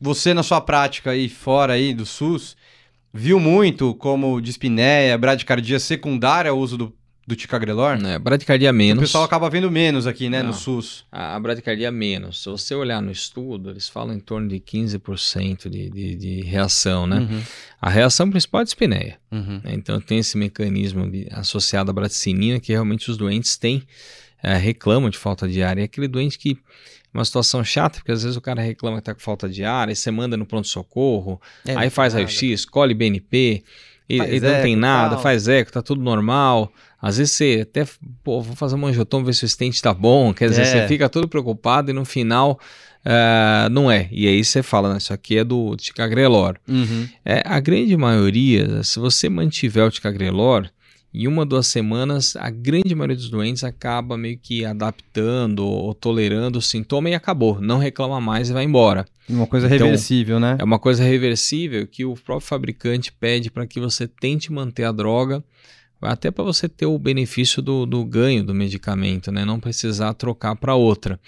Você na sua prática aí fora aí do SUS viu muito como dispneia, bradicardia secundária ao uso do, do ticagrelor? É, bradicardia menos. O pessoal acaba vendo menos aqui, né, Não, no SUS. A, a bradicardia menos. Se você olhar no estudo, eles falam em torno de 15% de, de, de reação, né? Uhum. A reação principal é a dispneia. Uhum. Então tem esse mecanismo de, associado à bradicinina que realmente os doentes têm, é, reclamam de falta de ar. E aquele doente que uma situação chata, porque às vezes o cara reclama que tá com falta de ar, aí você manda no pronto-socorro, é, aí faz raio-x, colhe BNP, e, e não tem nada, tal. faz eco, tá tudo normal. Às vezes você até, pô, vou fazer um angiotomo, ver se o estente tá bom, quer dizer, é. você fica todo preocupado e no final uh, não é. E aí você fala, né, isso aqui é do ticagrelor. Uhum. É, a grande maioria, se você mantiver o ticagrelor, em uma, duas semanas, a grande maioria dos doentes acaba meio que adaptando ou tolerando o sintoma e acabou. Não reclama mais e vai embora. Uma coisa então, reversível, né? É uma coisa reversível que o próprio fabricante pede para que você tente manter a droga, até para você ter o benefício do, do ganho do medicamento, né? Não precisar trocar para outra.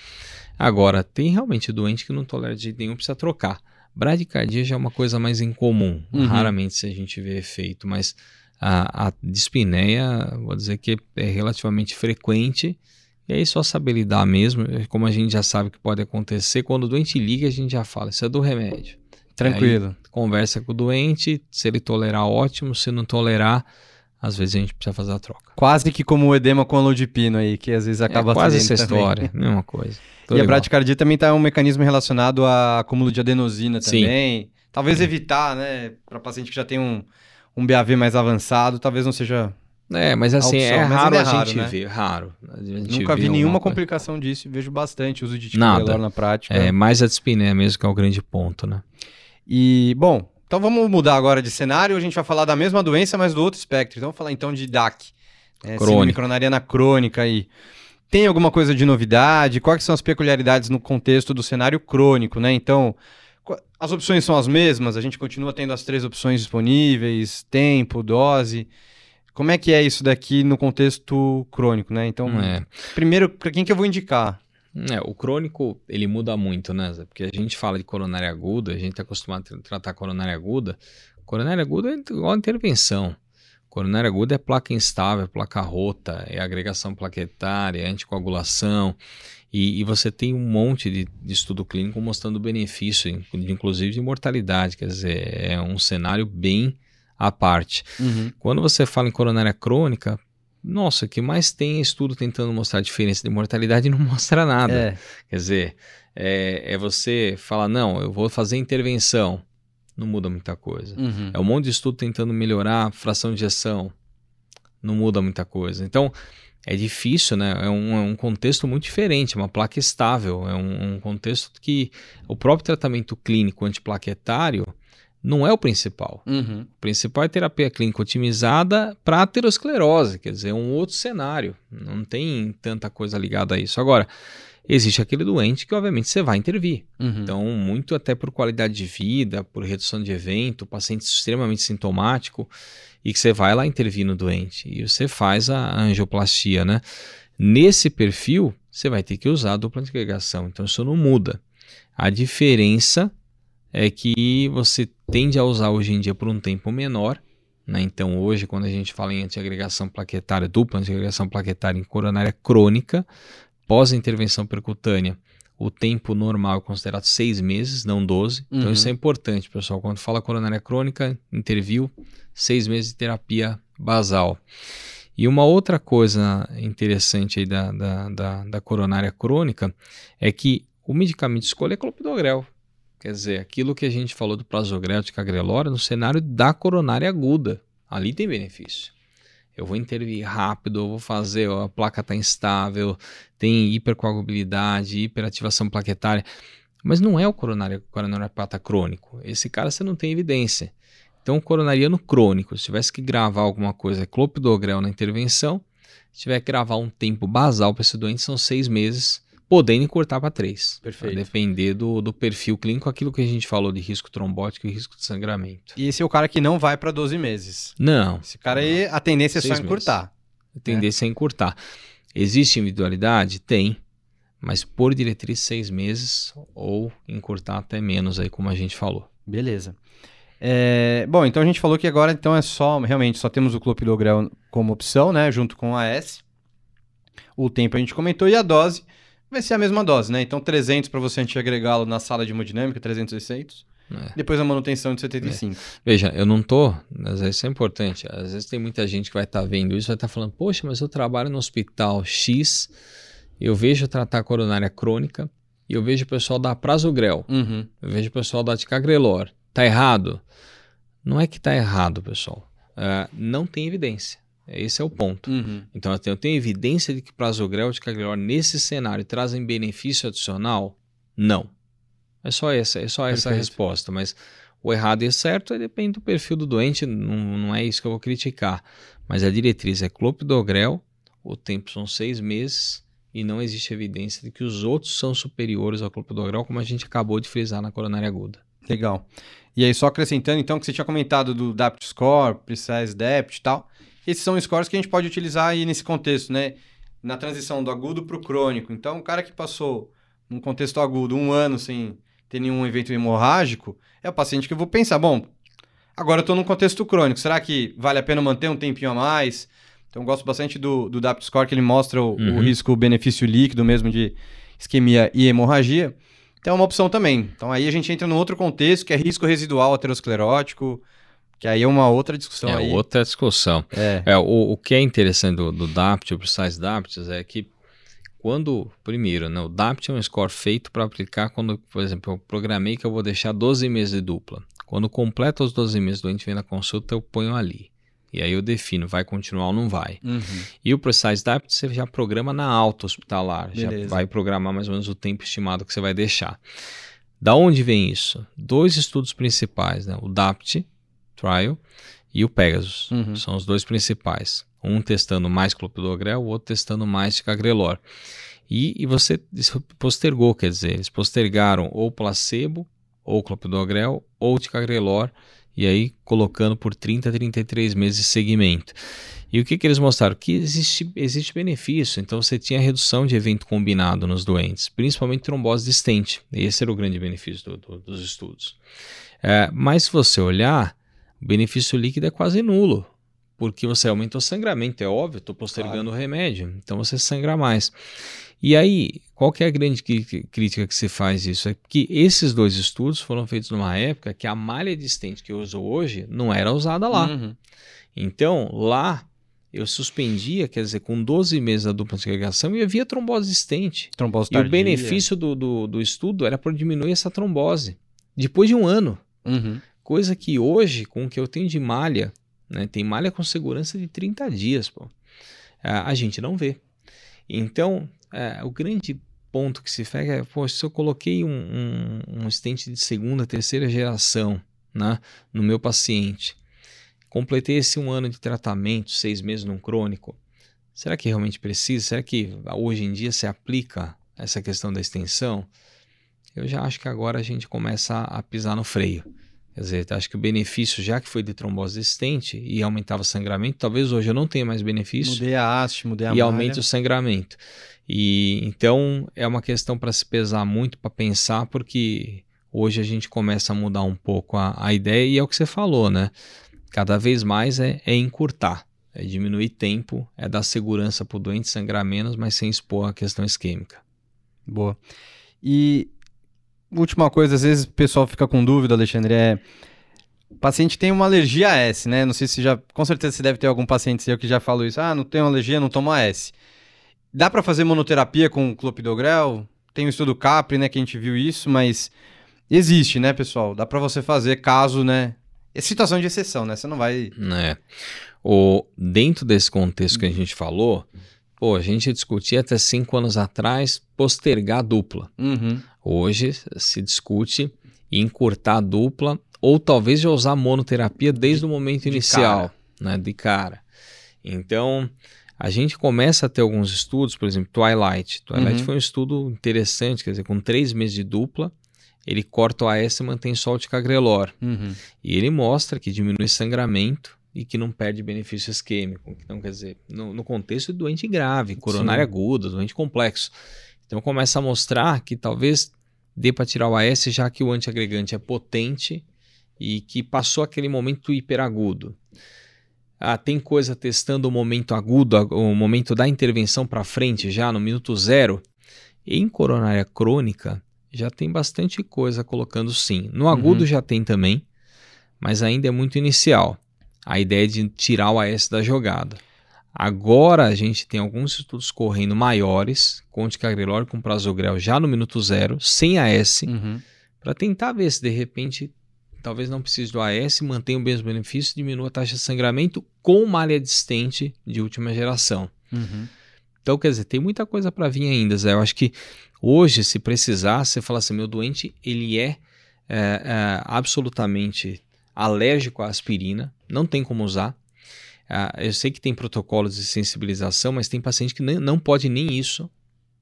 Agora, tem realmente doente que não tolera de jeito nenhum, precisa trocar. Bradicardia já é uma coisa mais incomum. Uhum. Raramente se a gente vê efeito, mas a, a dispneia, vou dizer que é relativamente frequente. E aí só saber lidar mesmo, como a gente já sabe que pode acontecer, quando o doente liga, a gente já fala, isso é do remédio. Tranquilo. Aí, conversa com o doente, se ele tolerar, ótimo, se não tolerar, às vezes a gente precisa fazer a troca. Quase que como o edema com a lodipino aí, que às vezes é acaba é quase essa também. história, mesma coisa. Tô e igual. a bradicardia também está um mecanismo relacionado a acúmulo de adenosina também. Sim. Talvez Sim. evitar, né, para paciente que já tem um um BAV mais avançado, talvez não seja. É, mas assim, opção, é, raro é raro a gente né? ver, raro. Gente Nunca vi nenhuma complicação disso, vejo bastante uso de ticagrelor na prática. É, mais a dispneia mesmo que é o grande ponto, né? E, bom, então vamos mudar agora de cenário, a gente vai falar da mesma doença, mas do outro espectro. Então vamos falar então de DAC, é, crônica. coronariana crônica aí. Tem alguma coisa de novidade? Quais são as peculiaridades no contexto do cenário crônico, né? Então, as opções são as mesmas, a gente continua tendo as três opções disponíveis, tempo, dose. Como é que é isso daqui no contexto crônico, né? Então, é. primeiro, para quem que eu vou indicar? É, o crônico, ele muda muito, né? Porque a gente fala de coronária aguda, a gente está acostumado a tratar coronária aguda. Coronária aguda é igual a intervenção. Coronária aguda é placa instável, placa rota, é agregação plaquetária, é anticoagulação. E, e, você tem um monte de, de estudo clínico mostrando benefício, inclusive de mortalidade, quer dizer, é um cenário bem à parte. Uhum. Quando você fala em coronária crônica, nossa, o que mais tem estudo tentando mostrar a diferença de mortalidade e não mostra nada. É. Quer dizer, é, é, você falar, não, eu vou fazer intervenção, não muda muita coisa. Uhum. É um monte de estudo tentando melhorar a fração de injeção, não muda muita coisa. Então, é difícil, né? É um, é um, contexto muito diferente, é uma placa estável, é um, um, contexto que o próprio tratamento clínico antiplaquetário não é o principal. Uhum. O principal é terapia clínica otimizada para aterosclerose, quer dizer, é um outro cenário. Não tem tanta coisa ligada a isso. Agora, existe aquele doente que, obviamente, você vai intervir. Uhum. Então, muito até por qualidade de vida, por redução de evento, paciente extremamente sintomático e que você vai lá intervir no doente e você faz a angioplastia, né? Nesse perfil, você vai ter que usar a dupla antiagregação, então isso não muda. A diferença é que você tende a usar hoje em dia por um tempo menor. Né? Então, hoje, quando a gente fala em antiagregação plaquetária, dupla antiagregação plaquetária em coronária crônica, pós-intervenção percutânea, o tempo normal é considerado seis meses, não 12. Então, Uhum. isso é importante, pessoal. Quando fala coronária crônica, interviu, seis meses de terapia basal. E uma outra coisa interessante aí da, da, da, da coronária crônica é que o medicamento de escolha é clopidogrel. Quer dizer, aquilo que a gente falou do prazogrel, de cagrelora, no cenário da coronária aguda. Ali tem benefício. Eu vou intervir rápido, eu vou fazer, ó, a placa está instável, tem hipercoagulabilidade, hiperativação plaquetária. Mas não é o coronário, coronariopata crônico. Esse cara você não tem evidência. Então, coronariano crônico, se tivesse que gravar alguma coisa, é clopidogrel na intervenção, se tiver que gravar um tempo basal para esse doente, são seis meses, podendo encurtar para três. Perfeito. Vai depender do, do perfil clínico, aquilo que a gente falou de risco trombótico e risco de sangramento. E esse é o cara que não vai para 12 meses. Não, Esse cara aí, a tendência é só encurtar. a tendência é encurtar. Existe individualidade? Tem. Mas por diretriz, seis meses ou encurtar até menos, aí como a gente falou. Beleza. É, bom, então a gente falou que agora então é só, realmente, só temos o clopidogrel como opção, né, junto com o AS. O tempo a gente comentou e a dose vai ser a mesma dose, né? Então 300 para você antiagregá-lo na sala de hemodinâmica, 300 e 600. É. Depois a manutenção de 75. Veja, eu não tô, às vezes isso é importante, às vezes tem muita gente que vai estar vendo isso, vai estar falando, poxa, mas eu trabalho no hospital X, eu vejo tratar coronária crônica, e eu vejo o pessoal dar prazogrel, Uhum. eu vejo o pessoal dar ticagrelor, tá errado? Não é que tá errado, pessoal, É, não tem evidência, esse é o ponto. Uhum. Então, eu tenho, eu tenho evidência de que prazogrel e ticagrelor nesse cenário trazem benefício adicional? Não. É só essa, é só essa resposta, mas o errado e o certo aí depende do perfil do doente, não, não é isso que eu vou criticar. Mas a diretriz é clopidogrel, o tempo são seis meses e não existe evidência de que os outros são superiores ao clopidogrel, como a gente acabou de frisar na coronária aguda. Legal. E aí, só acrescentando, então, que você tinha comentado do DAPT Score, Precise DAPT e tal. Esses são scores que a gente pode utilizar aí nesse contexto, né? Na transição do agudo para o crônico. Então, o cara que passou num contexto agudo um ano sem ter nenhum evento hemorrágico, é o paciente que eu vou pensar, bom, agora eu estou num contexto crônico, será que vale a pena manter um tempinho a mais? Então, eu gosto bastante do, do DAPT Score, que ele mostra o, o Uhum. risco-benefício líquido mesmo de isquemia e hemorragia. Então é uma opção também. Então aí a gente entra num outro contexto, que é risco residual aterosclerótico, que aí é uma outra discussão é aí. outra discussão. É. É, o, o que é interessante do, do DAPT, o Precise DAPT, é que quando, primeiro, né, o DAPT é um score feito para aplicar quando, por exemplo, eu programei que eu vou deixar 12 meses de dupla. Quando completa os 12 meses, o doente vem na consulta, eu ponho ali. E aí eu defino, vai continuar ou não vai. Uhum. E o Precise DAPT você já programa na alta hospitalar, já Beleza. vai programar mais ou menos o tempo estimado que você vai deixar. Da onde vem isso? Dois estudos principais, né? o DAPT Trial e o Pegasus. Uhum. São os dois principais. Um testando mais clopidogrel, o outro testando mais ticagrelor. E, e você postergou, quer dizer, eles postergaram ou placebo, ou clopidogrel, ou ticagrelor, e aí colocando por 30 a 33 meses de segmento. E o que, que eles mostraram? Que existe, existe benefício. Então você tinha redução de evento combinado nos doentes, principalmente trombose distente. Esse era o grande benefício do- do- dos estudos. É, mas se você olhar, o benefício líquido é quase nulo, porque você aumenta o sangramento, é óbvio, estou postergando o remédio, então você sangra mais. E aí, qual que é a grande crítica que se faz isso? É que esses dois estudos foram feitos numa época que a malha distente que eu uso hoje não era usada lá. Uhum. Então, lá eu suspendia, quer dizer, com 12 meses da dupla segregação e havia trombose existente. Trombose E o tardia. benefício do, do, do estudo era para diminuir essa trombose. Depois de um ano. Uhum. Coisa que hoje, com o que eu tenho de malha, né, tem malha com segurança de 30 dias, pô, a, a gente não vê. Então, é, o grande ponto que se pega é, pô, se eu coloquei um, um, um stent de segunda, terceira geração né, no meu paciente, completei esse um ano de tratamento, seis meses num crônico, será que realmente precisa? Será que hoje em dia se aplica essa questão da extensão? Eu já acho que agora a gente começa a pisar no freio. Quer dizer, acho que o benefício, já que foi de trombose existente e aumentava o sangramento, talvez hoje eu não tenha mais benefício. Mudei a haste, mudei a E aumente o sangramento. E então é uma questão para se pesar muito, para pensar, porque hoje a gente começa a mudar um pouco a, a ideia e é o que você falou, né? Cada vez mais é, é encurtar, é diminuir tempo, é dar segurança para o doente sangrar menos, mas sem expor a questão isquêmica. Boa. E última coisa, às vezes o pessoal fica com dúvida, Alexandre, é o paciente tem uma alergia a S, né? Não sei se já, com certeza você deve ter algum paciente seu que já falou isso. Ah, não tenho alergia, não tomo S. Dá para fazer monoterapia com clopidogrel? Tem o estudo Capri, né, que a gente viu isso, mas existe, né, pessoal? Dá para você fazer caso, né? É situação de exceção, né? Você não vai. É. O, dentro desse contexto que a gente falou, pô, a gente discutia até cinco anos atrás postergar a dupla. Uhum. Hoje se discute encurtar a dupla ou talvez já usar monoterapia desde o momento de inicial, cara. né, de cara. Então, a gente começa a ter alguns estudos, por exemplo, Twilight. Twilight Uhum. foi um estudo interessante, quer dizer, com três meses de dupla, ele corta o AS e mantém só o ticagrelor. Uhum. E ele mostra que diminui sangramento e que não perde benefício isquêmico. Então, quer dizer, no, no contexto de doente grave, coronário Sim. agudo, doente complexo. Então, começa a mostrar que talvez dê para tirar o AS, já que o antiagregante é potente e que passou aquele momento hiperagudo. Ah, tem coisa testando o momento agudo, o momento da intervenção para frente, já no minuto zero. Em coronária crônica, já tem bastante coisa colocando sim. No agudo Uhum. já tem também, mas ainda é muito inicial. A ideia é de tirar o AS da jogada. Agora a gente tem alguns estudos correndo maiores, com ticagrelor com prasugrel já no minuto zero, sem AS, Uhum. para tentar ver se de repente talvez não precise do AS, mantenha o mesmo benefício, diminua a taxa de sangramento com malha distente de última geração. Uhum. Então, quer dizer, tem muita coisa para vir ainda, Zé. Eu acho que hoje, se precisar, você fala assim, meu doente, ele é, é, é, absolutamente alérgico à aspirina, não tem como usar. Ah, eu sei que tem protocolos de sensibilização, mas tem paciente que nem- não pode nem isso,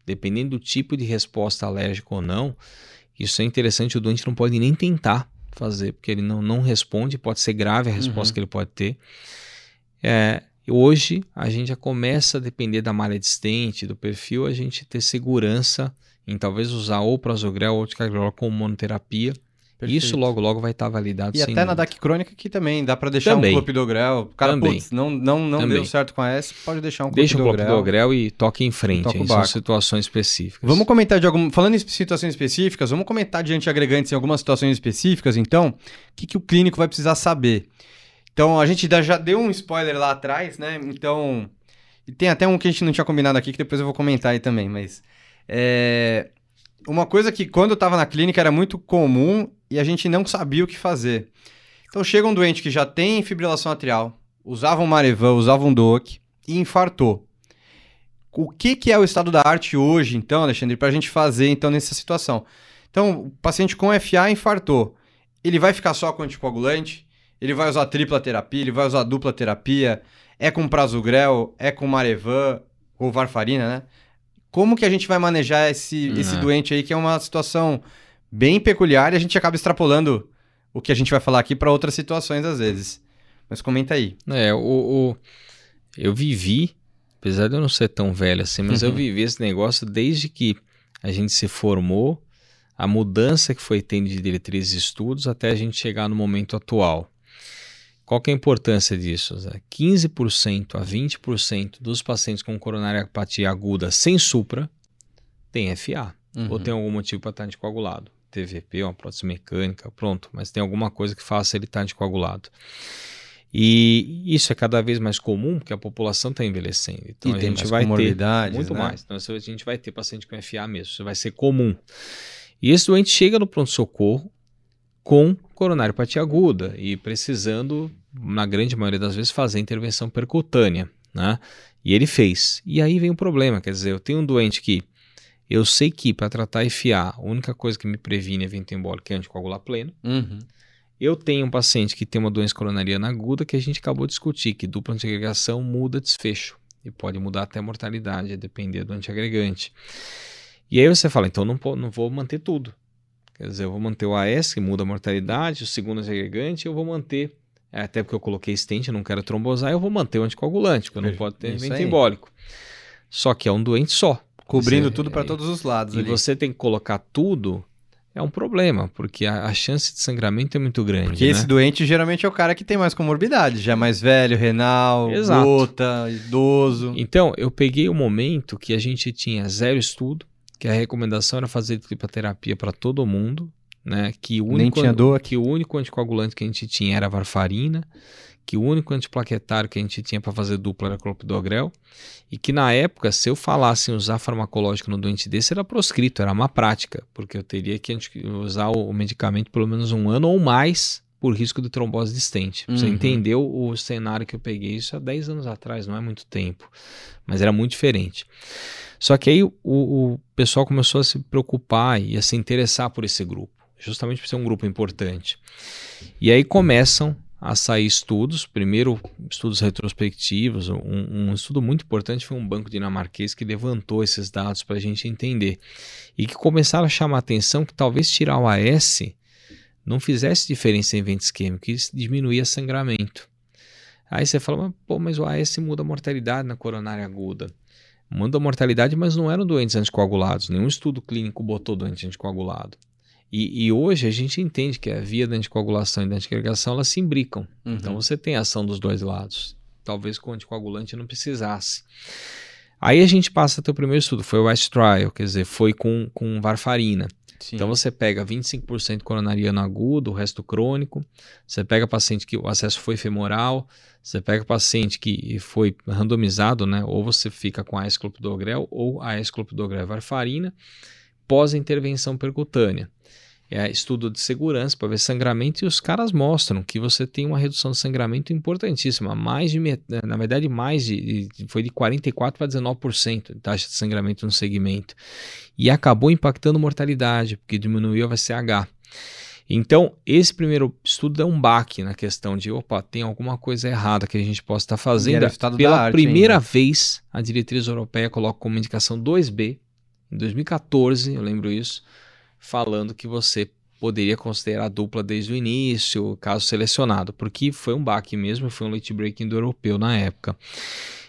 dependendo do tipo de resposta alérgica ou não. Isso é interessante, o doente não pode nem tentar fazer, porque ele não, não responde, pode ser grave a resposta Uhum. que ele pode ter. É, hoje a gente já começa a depender da malha distante, do perfil, a gente ter segurança em talvez usar ou prasugrel ou ticagrelor como monoterapia. Isso Perfeito. logo logo vai estar validado. E até na dúvida. DAC crônica que também dá pra deixar Também. um clopidogrel. O cara, Também. putz, não, não, não Também. deu certo com a S, pode deixar um Deixa o clopidogrel. clopidogrel e toque em frente. Toca? São situações específicas. Vamos comentar de algum. Falando em situações específicas, vamos comentar de antiagregantes em algumas situações específicas, então, o que, que o clínico vai precisar saber. Então, a gente já deu um spoiler lá atrás, né? Então. E tem até um que a gente não tinha combinado aqui, que depois eu vou comentar aí também, mas. É, uma coisa que quando eu tava na clínica era muito comum e a gente não sabia o que fazer. Então chega um doente que já tem fibrilação atrial, usava um Marevan, usava um DOAC e infartou. O que, que é o estado da arte hoje, então, Alexandre, para a gente fazer então nessa situação? Então, o paciente com FA infartou. Ele vai ficar só com anticoagulante? Ele vai usar tripla terapia? Ele vai usar dupla terapia? É com prasugrel? É com Marevan ou varfarina, né? Como que a gente vai manejar esse, esse É. doente aí, que é uma situação bem peculiar e a gente acaba extrapolando o que a gente vai falar aqui para outras situações às vezes. Mas comenta aí. É, o, o- eu vivi, apesar de eu não ser tão velho assim, mas eu Uhum. vivi esse negócio desde que a gente se formou, a mudança que foi tendo de diretrizes e estudos até a gente chegar no momento atual. Qual é a importância disso? Zé? 15% a 20% dos pacientes com coronariopatia aguda sem supra têm FA ou Uhum. tem algum motivo para estar anticoagulado. TVP, uma prótese mecânica, pronto, mas tem alguma coisa que faça ele estar anticoagulado. E isso é cada vez mais comum porque a população está envelhecendo. Então E a tem gente vai ter muito né? mais. Então a gente vai ter paciente com FA mesmo, isso vai ser comum. E esse doente chega no pronto-socorro com coronariopatia aguda e precisando, na grande maioria das vezes, fazer intervenção percutânea. Né? E ele fez. E aí vem o problema, quer dizer, eu tenho um doente que eu sei que para tratar FA, a única coisa que me previne evento embólico é anticoagular pleno. Uhum. Eu tenho um paciente que tem uma doença coronariana aguda que a gente acabou de discutir, que dupla antiagregação muda desfecho e pode mudar até a mortalidade, a depender do antiagregante. E aí você fala, então não, não vou manter tudo. Quer dizer, eu vou manter o AS, que muda a mortalidade, o segundo agregante, eu vou manter, até porque eu coloquei stent, eu não quero trombosar, eu vou manter o anticoagulante, porque eu não pode ter evento embólico. Só que é um doente só. Cobrindo você, tudo para todos os lados. E ali. você tem que colocar tudo é um problema, porque a, a, chance de sangramento é muito grande. Porque né? esse doente geralmente é o cara que tem mais comorbidade, já é mais velho, renal, Exato. gota, idoso. Então, eu peguei o momento que a gente tinha zero estudo, que a recomendação era fazer tripoterapia para todo mundo, né? Que o único, Nem tinha dor. Que o único anticoagulante que a gente tinha era a varfarina que o único antiplaquetário que a gente tinha para fazer dupla era clopidogrel, e que na época, se eu falasse em usar farmacológico no doente desse, era proscrito, era má prática, porque eu teria que usar o medicamento pelo menos um ano ou mais por risco de trombose distente. Uhum. Você entendeu o cenário que eu peguei isso há 10 anos atrás, não é muito tempo, mas era muito diferente. Só que aí o, o pessoal começou a se preocupar e a se interessar por esse grupo, justamente por ser um grupo importante. E aí começam a sair estudos, primeiro estudos retrospectivos, um, um, estudo muito importante foi um banco dinamarquês que levantou esses dados para a gente entender e que começaram a chamar a atenção que talvez tirar o AS não fizesse diferença em evento isquêmico, que diminuía sangramento. Aí você fala, pô, mas o AS muda a mortalidade na coronária aguda. Muda a mortalidade, mas não eram doentes anticoagulados. Nenhum estudo clínico botou doente anticoagulado. E, e, hoje a gente entende que a via da anticoagulação e da antiagregação elas se imbricam. Uhum. Então você tem ação dos dois lados. Talvez com o anticoagulante não precisasse. Aí a gente passa até o primeiro estudo, foi o West Trial, quer dizer, foi com, com varfarina. Sim. Então você pega 25% coronariano agudo, o resto crônico, você pega paciente que o acesso foi femoral, você pega paciente que foi randomizado, né? Ou você fica com a esclopidogrel ou a esclopidogrel varfarina pós-intervenção percutânea é, estudo de segurança para ver sangramento e os caras mostram que você tem uma redução de sangramento importantíssima, mais de na verdade mais de, foi de 44 para 19% de taxa de sangramento no segmento e acabou impactando mortalidade porque diminuiu a VCH. Então, esse primeiro estudo é um baque na questão de, opa, tem alguma coisa errada que a gente possa estar fazendo. Pela primeira vez, a diretriz europeia coloca como indicação 2B, em 2014, eu lembro isso, falando que você poderia considerar a dupla desde o início, caso selecionado, porque foi um baque mesmo, foi um late breaking do europeu na época.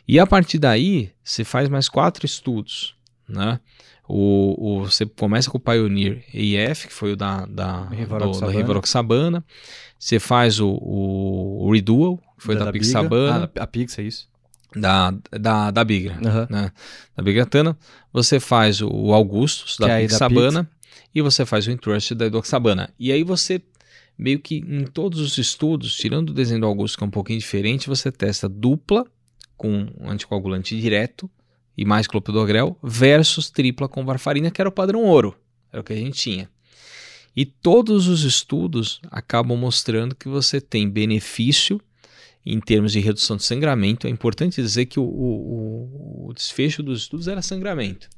E a partir daí, você faz mais quatro estudos, né? O, o, você começa com o Pioneer EF, que foi o da, da, Rivaroxabana. Rivaroxabana. Você faz o, o Redual, que foi da, da, da Pixabana. Ah, a Pix, é isso? Da, da, da Bigra, uhum. né? Da Bigratana. Você faz o Augustus, da que. É e você faz o Entrust da Edoxabana. E aí você, meio que em todos os estudos, tirando o desenho do Augusto, que é um pouquinho diferente, você testa dupla com anticoagulante direto e mais clopidogrel versus tripla com varfarina, que era o padrão ouro, era o que a gente tinha. E todos os estudos acabam mostrando que você tem benefício em termos de redução de sangramento. É importante dizer que o, o, o desfecho dos estudos era sangramento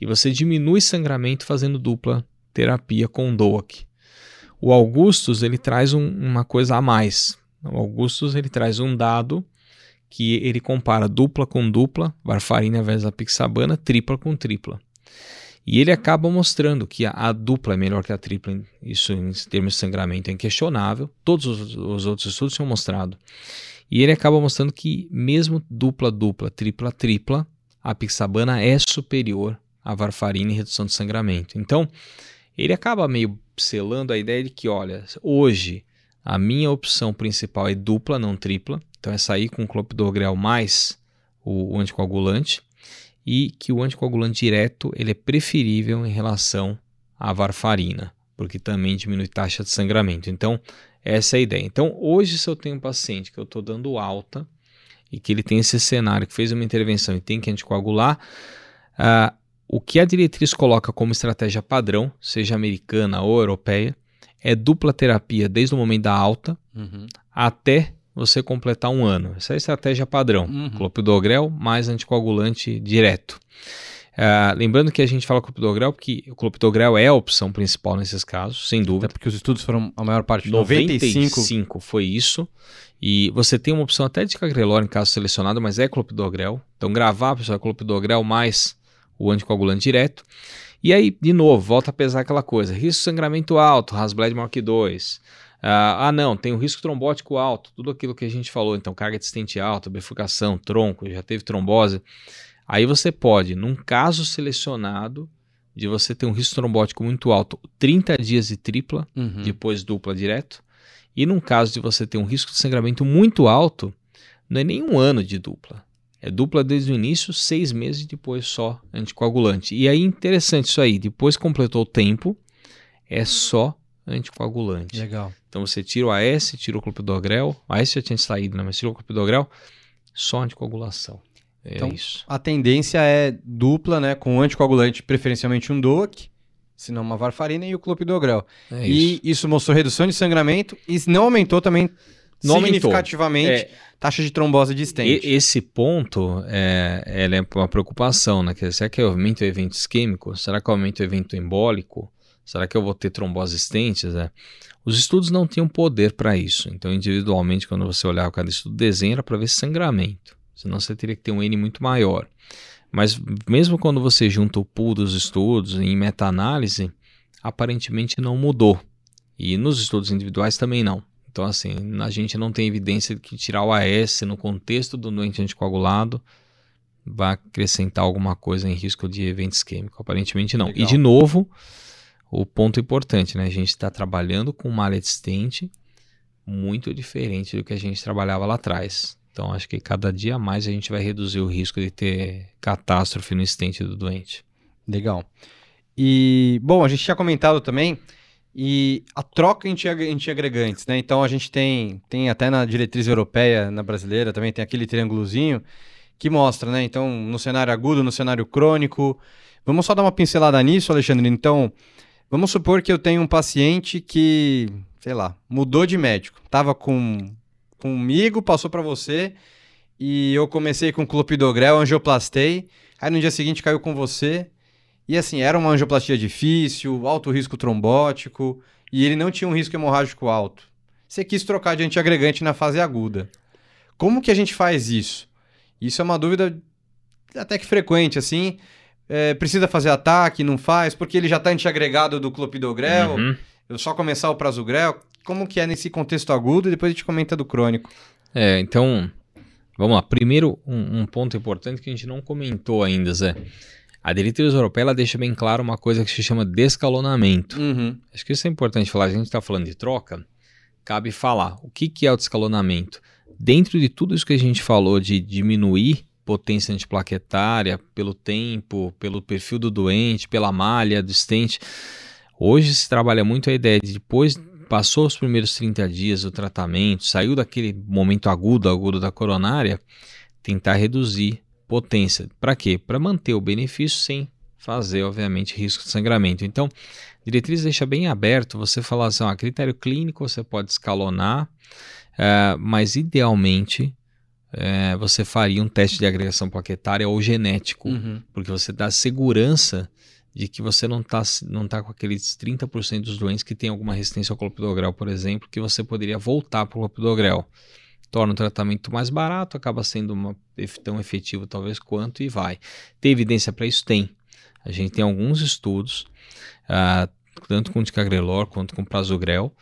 e você diminui sangramento fazendo dupla terapia com DOAC. O Augustus ele traz um, uma coisa a mais. O Augustus ele traz um dado que ele compara dupla com dupla, varfarina versus apixabana, tripla com tripla. E ele acaba mostrando que a, a, dupla é melhor que a tripla, isso em termos de sangramento é inquestionável, todos os, os outros estudos tinham mostrado. E ele acaba mostrando que mesmo dupla, dupla, tripla, tripla, a pixabana é superior a varfarina em redução de sangramento. Então, ele acaba meio selando a ideia de que, olha, hoje a minha opção principal é dupla, não tripla. Então é sair com clopidogrel mais o, o anticoagulante e que o anticoagulante direto ele é preferível em relação à varfarina, porque também diminui taxa de sangramento. Então, essa é a ideia. Então, hoje, se eu tenho um paciente que eu estou dando alta e que ele tem esse cenário que fez uma intervenção e tem que anticoagular, uh, o que a diretriz coloca como estratégia padrão, seja americana ou europeia, é dupla terapia desde o momento da alta uhum. até você completar um ano. Essa é a estratégia padrão. Uhum. Clopidogrel mais anticoagulante direto. Uh, lembrando que a gente fala clopidogrel porque o clopidogrel é a opção principal nesses casos, sem dúvida. Até porque os estudos foram a maior parte, 95, 95 foi isso. E você tem uma opção até de cagrelor em caso selecionado, mas é clopidogrel. Então gravar, pessoal, clopidogrel mais o anticoagulante direto. E aí, de novo, volta a pesar aquela coisa. Risco de sangramento alto, Hasbled maior que 2. Ah, ah, não, tem o risco trombótico alto, tudo aquilo que a gente falou. Então, carga de estente alta, bifurcação, tronco, já teve trombose. Aí você pode, num caso selecionado, de você ter um risco trombótico muito alto, 30 dias de tripla, Uhum. depois dupla direto. E num caso de você ter um risco de sangramento muito alto, não é nem um ano de dupla. É dupla desde o início, seis meses depois só anticoagulante. E aí, interessante isso aí, depois que completou o tempo, é só anticoagulante. Legal. Então você tira o AS, tira o clopidogrel, o AS já tinha saído, né? mas tira o clopidogrel, só anticoagulação. É Então, isso. A tendência é dupla, né? Com anticoagulante, preferencialmente um DOAC, se não uma varfarina e o clopidogrel. É e isso. isso mostrou redução de sangramento e não aumentou também Não significativamente É, taxa de trombose de E- stent. esse ponto é, é uma preocupação, né? Será que eu aumento o evento isquêmico? Será que eu aumento o evento embólico? Será que eu vou ter trombose estentes? né? Os estudos não tinham poder para isso. Então, individualmente, quando você olhar cada estudo, desenha para ver sangramento. Senão você teria que ter um N muito maior. Mas mesmo quando você junta o pool dos estudos em meta-análise, aparentemente não mudou. E nos estudos individuais também não. Então, assim, a gente não tem evidência de que tirar o AS no contexto do doente anticoagulado vai acrescentar alguma coisa em risco de evento isquêmico. Aparentemente não. E, Legal. de novo, o ponto importante, né? A gente está trabalhando com malha de stent muito diferente do que a gente trabalhava lá atrás. Então, acho que cada dia mais a gente vai reduzir o risco de ter catástrofe no stent do doente. Legal. E, bom, a gente tinha comentado também e a troca entre agregantes, né? Então a gente tem, tem até na diretriz europeia, na brasileira também, tem aquele triângulozinho que mostra, né? Então, no cenário agudo, no cenário crônico. Vamos só dar uma pincelada nisso, Alexandre. Então, vamos supor que eu tenho um paciente que, sei lá, mudou de médico. Tava com comigo, passou para você e eu comecei com clopidogrel, angioplastei. Aí no dia seguinte caiu com você. E assim, era uma angioplastia difícil, alto risco trombótico, e ele não tinha um risco hemorrágico alto. Você quis trocar de antiagregante na fase aguda. Como que a gente faz isso? Isso é uma dúvida até que frequente, assim. É, precisa fazer ataque, não faz, porque ele já está antiagregado do clopidogrel, Uhum. eu só começar o prasugrel. Como que é nesse contexto agudo e depois a gente comenta do crônico. É, então, vamos lá. Primeiro, um, um ponto importante que a gente não comentou ainda, Zé. A diretriz europeia deixa bem claro uma coisa que se chama descalonamento. Uhum. Acho que isso é importante falar. A gente está falando de troca, cabe falar o que, que é o descalonamento. Dentro de tudo isso que a gente falou de diminuir potência antiplaquetária pelo tempo, pelo perfil do doente, pela malha do stent, hoje se trabalha muito a ideia de depois passou os primeiros 30 dias do tratamento, saiu daquele momento agudo, agudo da coronária, tentar reduzir potência. Para quê? Para manter o benefício sem fazer, obviamente, risco de sangramento. Então, diretriz deixa bem aberto você falar assim, ó, a critério clínico você pode escalonar, eh, mas idealmente eh, você faria um teste de agregação plaquetária ou genético, Uhum. porque você dá segurança de que você não está não tá com aqueles 30% dos doentes que têm alguma resistência ao clopidogrel, por exemplo, que você poderia voltar para o clopidogrel. Torna o tratamento mais barato, acaba sendo uma, tão efetivo talvez quanto e vai. Tem evidência para isso? Tem. A gente tem alguns estudos, ah, tanto com ticagrelor quanto com prasugrel,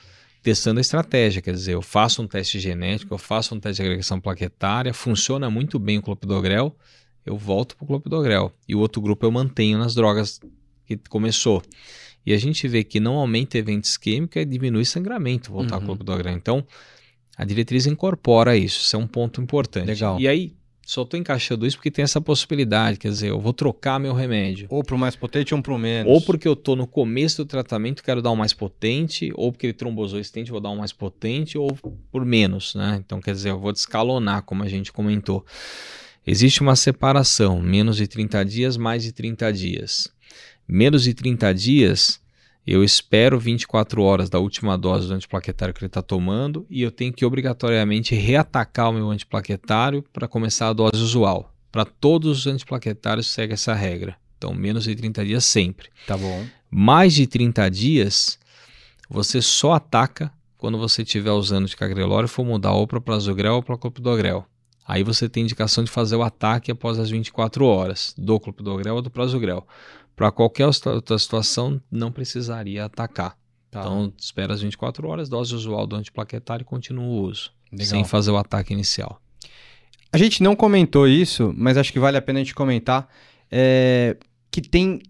testando a estratégia. Quer dizer, eu faço um teste genético, eu faço um teste de agregação plaquetária, funciona muito bem o clopidogrel, eu volto para o clopidogrel. E o outro grupo eu mantenho nas drogas que começou. E a gente vê que não aumenta evento isquêmico e diminui sangramento voltar Uhum. ao clopidogrel. Então, a diretriz incorpora isso, isso é um ponto importante. Legal. E aí, só estou encaixando isso porque tem essa possibilidade, quer dizer, eu vou trocar meu remédio. Ou pro mais potente ou pro menos. Ou porque eu estou no começo do tratamento quero dar um mais potente, ou porque ele trombosou estente vou dar um mais potente, ou por menos, né? Então, quer dizer, eu vou descalonar, como a gente comentou. Existe uma separação, menos de 30 dias, mais de 30 dias. Menos de 30 dias, eu espero 24 horas da última dose do antiplaquetário que ele está tomando e eu tenho que obrigatoriamente reatacar o meu antiplaquetário para começar a dose usual. Para todos os antiplaquetários segue essa regra. Então, menos de 30 dias sempre. Tá bom. Mais de 30 dias, você só ataca quando você estiver usando de cagrelor e for mudar ou para prasugrel ou para clopidogrel. Aí você tem indicação de fazer o ataque após as 24 horas, do clopidogrel ou do prasugrel. Para qualquer outra situação, não precisaria atacar. Tá. Então, espera as 24 horas, dose usual do antiplaquetário e continua o uso, Legal. sem fazer o ataque inicial. A gente não comentou isso, mas acho que vale a pena a gente comentar, é, que tem,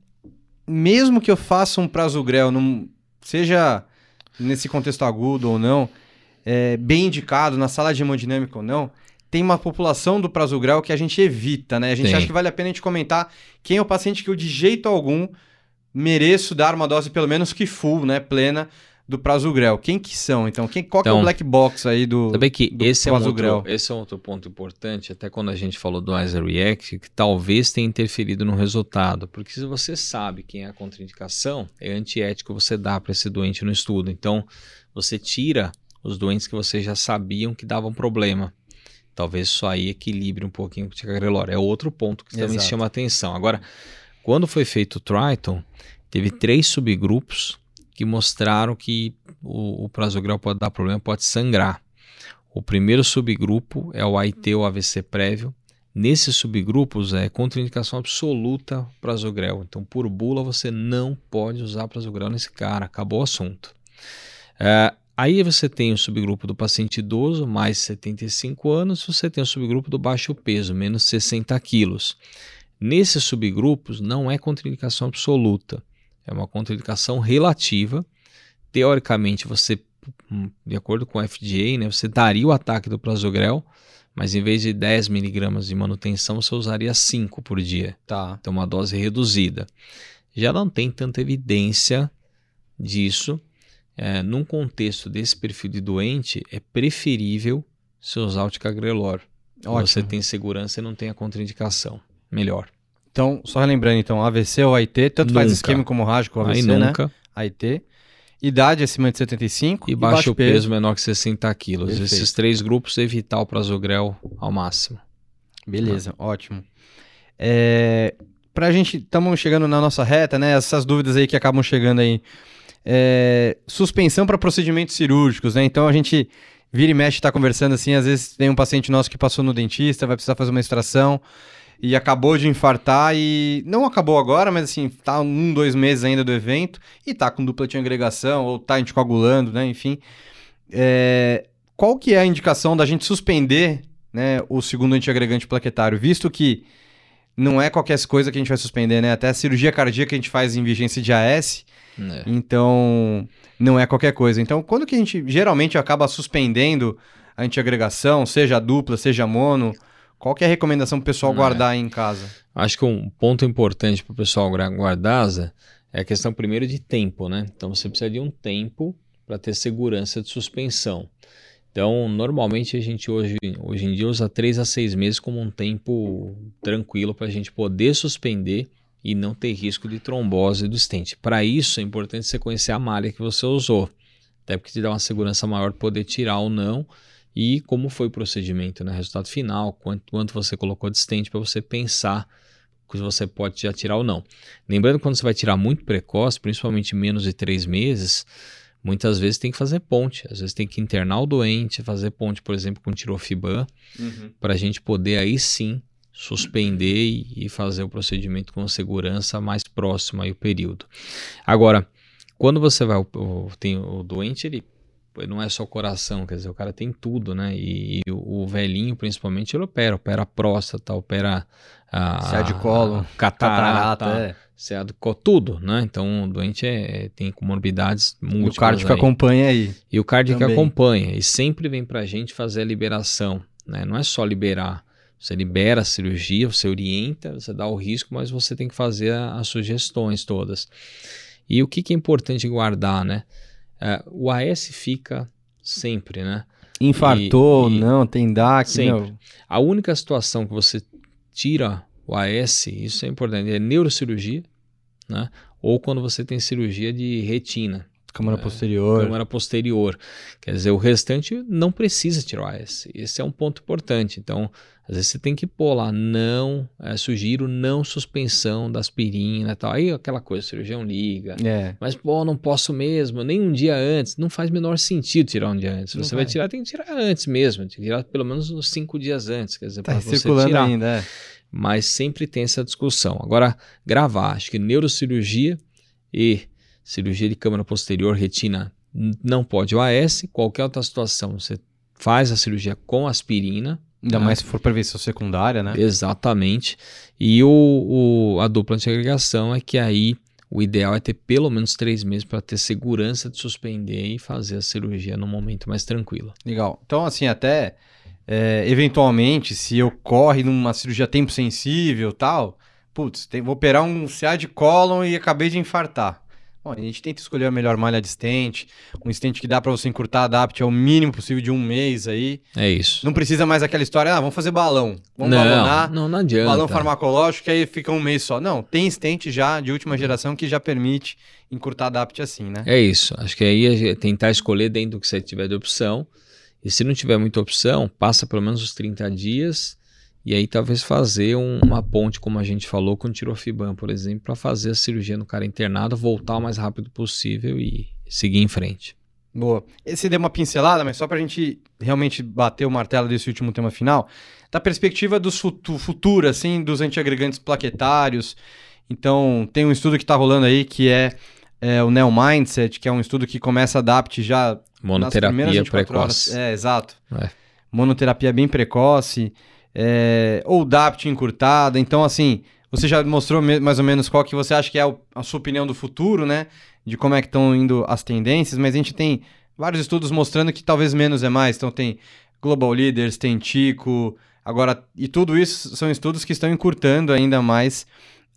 mesmo que eu faça um prasugrel, num, seja nesse contexto agudo ou não, é, bem indicado na sala de hemodinâmica ou não, tem uma população do prasugrel que a gente evita, né? A gente acha que vale a pena a gente comentar quem é o paciente que eu de jeito algum mereço dar uma dose pelo menos que full, né, plena do prasugrel. Quem que são? Então, quem, qual então, é o então, black box aí do Sabe que do esse é, um outro, esse é um outro ponto importante, até quando a gente falou do Iser React, que talvez tenha interferido no resultado, porque se você sabe quem é a contraindicação, é antiético você dar para esse doente no estudo. Então, você tira os doentes que vocês já sabiam que davam problema. Talvez isso aí equilibre um pouquinho com o ticagrelor. É outro ponto que também chama atenção. Agora, quando foi feito o Triton, teve três subgrupos que mostraram que o, o prasugrel pode dar problema, pode sangrar. O primeiro subgrupo é o AIT ou AVC prévio. Nesses subgrupos é contraindicação absoluta prasugrel. Então, por bula, você não pode usar prasugrel nesse cara. Acabou o assunto. É, Aí você tem o subgrupo do paciente idoso, mais 75 anos, você tem o subgrupo do baixo peso, menos 60 quilos. Nesses subgrupos não é contraindicação absoluta, é uma contraindicação relativa. Teoricamente, você, hum, de acordo com o FDA, né, você daria o ataque do prasugrel, mas em vez de 10 miligramas de manutenção, você usaria 5 por dia. Tá. Então, uma dose reduzida. Já não tem tanta evidência disso, é, num contexto desse perfil de doente, é preferível você usar o ticagrelor. Ótimo. Você tem segurança e não tem a contraindicação. Melhor. Então, só relembrando, então, AVC ou AIT, tanto nunca. faz esquema como rádio com AVC, Aí né? nunca. né? AIT. Idade acima de 75 e, e baixo, baixo peso, peso, menor que 60 quilos. Perfeito. Esses três grupos, evitar o prasugrel ao máximo. Beleza, ótimo. É, pra gente, estamos chegando na nossa reta, né? Essas dúvidas aí que acabam chegando aí é, suspensão para procedimentos cirúrgicos, né? Então a gente vira e mexe está conversando assim, às vezes tem um paciente nosso que passou no dentista, vai precisar fazer uma extração e acabou de infartar e não acabou agora, mas assim, tá um, dois meses ainda do evento e tá com dupla de agregação ou tá anticoagulando, né? Enfim, é, qual que é a indicação da gente suspender né, o segundo antiagregante plaquetário, visto que não é qualquer coisa que a gente vai suspender, né? Até a cirurgia cardíaca que a gente faz em vigência de AS, é. Então, não é qualquer coisa. Então, quando que a gente geralmente acaba suspendendo a antiagregação, seja dupla, seja mono, qual que é a recomendação para o pessoal é. guardar em casa? Acho que um ponto importante para o pessoal guardar é a questão primeiro de tempo, né? Então, você precisa de um tempo para ter segurança de suspensão. Então, normalmente a gente hoje, hoje em dia usa 3 a 6 meses como um tempo tranquilo para a gente poder suspender e não ter risco de trombose do stent. Para isso é importante você conhecer a malha que você usou, até porque te dá uma segurança maior poder tirar ou não e como foi o procedimento, né? resultado final, quanto, quanto você colocou de stent para você pensar que você pode já tirar ou não. Lembrando quando você vai tirar muito precoce, principalmente menos de três meses, muitas vezes tem que fazer ponte. Às vezes tem que internar o doente, fazer ponte, por exemplo, com tirofiban, uhum. para a gente poder aí sim suspender e fazer o procedimento com segurança mais próxima ao período. Agora, quando você vai, o, tem o doente, ele não é só coração, quer dizer, o cara tem tudo, né? E, e o, o, velhinho, principalmente, ele opera, opera próstata, opera a, a de colo, catarata, catarata é. de colo, tudo, né? Então, o doente é, tem comorbidades múltiplas. E o cardio que acompanha aí. E o cardio que acompanha. E sempre vem pra gente fazer a liberação, né? Não é só liberar você libera a cirurgia, você orienta, você dá o risco, mas você tem que fazer as sugestões todas. E o que, que é importante guardar, né? É, o AS fica sempre, né? Infartou, e, e não, tem DAC, sempre. Não. A única situação que você tira o AS, isso é importante, é neurocirurgia, né? Ou quando você tem cirurgia de retina. Câmara posterior. Câmara posterior. Quer dizer, o restante não precisa tirar AS. Esse é um ponto importante. Então, às vezes você tem que pôr lá, não, é, sugiro não suspensão da aspirina e tal. Aí aquela coisa, o cirurgião liga. É. Mas, pô, não posso mesmo, nem um dia antes. Não faz menor sentido tirar um dia antes. Não você vai. vai. tirar, tem que tirar antes mesmo. Tem que tirar pelo menos uns cinco dias antes. Quer dizer, Tá para você circulando tirar. ainda, é. Mas sempre tem essa discussão. Agora, gravar, acho que neurocirurgia e cirurgia de câmara posterior, retina, não pode o AS. Qualquer outra situação, você faz a cirurgia com aspirina. Ainda né? mais se for prevenção secundária, né? Exatamente. E o, o- a dupla antiagregação é que aí o ideal é ter pelo menos três meses para ter segurança de suspender e fazer a cirurgia num momento mais tranquilo. Legal. Então, assim, até é, eventualmente, se ocorre numa cirurgia tempo sensível e tal, putz, tem- vou operar um CA de cólon e acabei de infartar. Bom, a gente tenta escolher a melhor malha de stent, um stent que dá para você encurtar a DAPT ao mínimo possível de um mês aí. É isso. Não precisa mais aquela história, ah, vamos fazer balão, vamos não, balonar, não, não adianta. balão farmacológico, que aí fica um mês só. Não, tem stent já de última geração que já permite encurtar a DAPT assim, né? É isso. Acho que aí é tentar escolher dentro do que você tiver de opção. E se não tiver muita opção, passa pelo menos os 30 dias. E aí talvez fazer um- uma ponte, como a gente falou, com tirofiban, por exemplo, para fazer a cirurgia no cara internado, voltar o mais rápido possível e seguir em frente. Boa. Esse deu uma pincelada, mas só pra gente realmente bater o martelo desse último tema final, da perspectiva do futu- futuro, assim, dos antiagregantes plaquetários. Então, tem um estudo que tá rolando aí que é, é o Neo Mindset, que é um estudo que começa a adapte já Monoterapia primeiras 24 precoce. horas. É, exato. É. Monoterapia bem precoce, é, ou DAPT encurtada. Então, assim, você já mostrou mais ou menos qual que você acha que é a sua opinião do futuro, né? De como é que estão indo as tendências, mas a gente tem vários estudos mostrando que talvez menos é mais. Então tem Global Leaders, tem Tico, agora, e tudo isso são estudos que estão encurtando ainda mais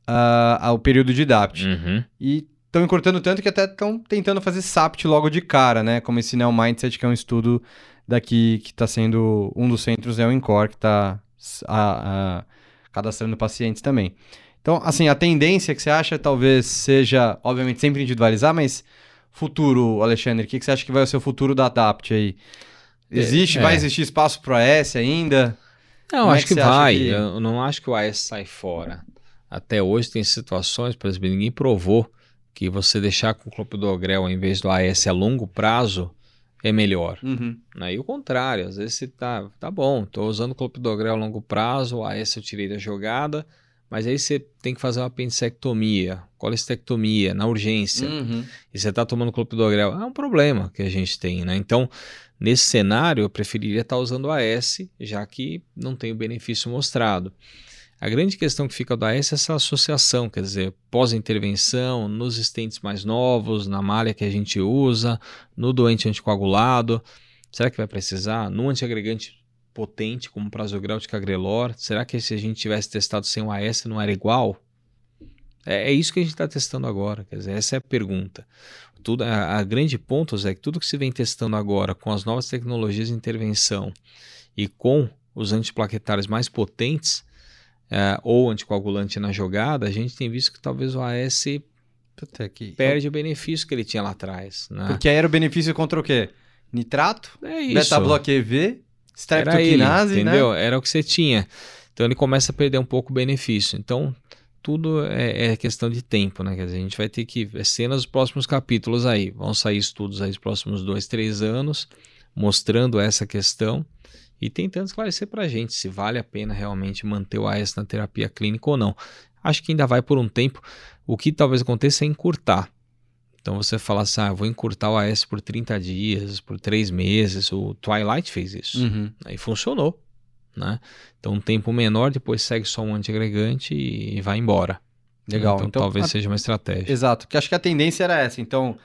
ah, o período de DAPT. Uhum. E estão encurtando tanto que até estão tentando fazer SAPT logo de cara, né? Como esse Neo Mindset, que é um estudo daqui que está sendo um dos centros, é o Incor, que está cadastrando pacientes também. Então, assim, a tendência que você acha talvez seja, obviamente, sempre individualizar, mas futuro, Alexandre, o que, que você acha que vai ser o futuro da DAPT aí? Existe, É. vai existir espaço para S ainda? Não, Como é acho que que, acha vai. que- Eu não acho que o AS sai fora. Até hoje tem situações, por exemplo, ninguém provou que você deixar com o clopidogrel ao invés do AS a longo prazo é melhor. Uhum. Né? E o contrário, às vezes você tá, tá bom, estou usando clopidogrel a longo prazo, o AS eu tirei da jogada, mas aí você tem que fazer uma apendicectomia, colestectomia na urgência, Uhum. e você está tomando clopidogrel. É um problema que a gente tem, né? Então, nesse cenário, eu preferiria estar usando o AS, já que não tem o benefício mostrado. A grande questão que fica do AS é essa associação, quer dizer, pós-intervenção, nos estentes mais novos, na malha que a gente usa, no doente anticoagulado. Será que vai precisar? No antiagregante potente, como prasugrel de cagrelor, será que se a gente tivesse testado sem o AS não era igual? É, é isso que a gente está testando agora, quer dizer, essa é a pergunta. Tudo, a, a grande ponto é que tudo que se vem testando agora com as novas tecnologias de intervenção e com os antiplaquetários mais potentes, é, ou anticoagulante na jogada, a gente tem visto que talvez o AS perde o benefício que ele tinha lá atrás. Né? Porque aí era o benefício contra o quê? Nitrato, é beta-block EV, streptokinase, né? entendeu? Era o que você tinha. Então ele começa a perder um pouco o benefício. Então tudo é, é questão de tempo, né? Quer dizer, a gente vai ter que ver cenas dos próximos capítulos aí. Vão sair estudos aí nos próximos dois, três anos mostrando essa questão e tentando esclarecer para a gente se vale a pena realmente manter o AS na terapia clínica ou não. Acho que ainda vai por um tempo. O que talvez aconteça é encurtar. Então você fala assim, ah, eu vou encurtar o AS por 30 dias, por 3 meses. O Twilight fez isso. Uhum. Aí funcionou. Né? Então um tempo menor, depois segue só um antiagregante e vai embora. Legal. Então, Então, talvez a- seja uma estratégia. Exato, porque acho que a tendência era essa. Então,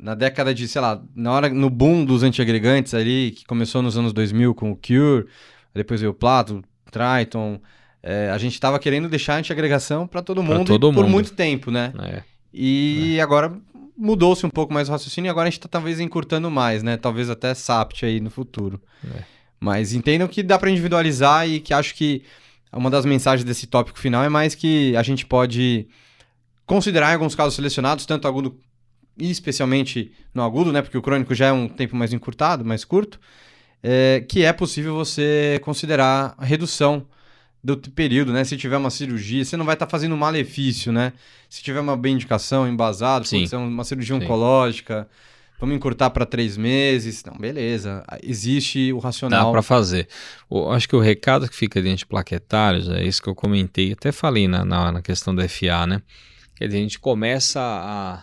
na década de, sei lá, na hora, no boom dos antiagregantes ali, que começou nos anos 2000 com o Cure, depois veio o Plato, Triton, é, a gente estava querendo deixar a antiagregação para todo mundo todo por mundo. muito tempo, né? É. E agora mudou-se um pouco mais o raciocínio e agora a gente tá talvez encurtando mais, né? Talvez até SAPT aí no futuro. É. Mas entendam que dá para individualizar e que acho que uma das mensagens desse tópico final é mais que a gente pode considerar em alguns casos selecionados, tanto agudo especialmente no agudo, né? Porque o crônico já é um tempo mais encurtado, mais curto, é, que é possível você considerar a redução do período, né? Se tiver uma cirurgia, você não vai estar tá fazendo malefício, né? Se tiver uma bem indicação embasada, se é uma cirurgia Sim. oncológica, vamos encurtar para três meses. Não, beleza. Existe o racional. Dá para fazer. Eu acho que o recado que fica de antiplaquetários é isso que eu comentei, até falei na, na, na questão da FA, né? Quer dizer, a gente começa a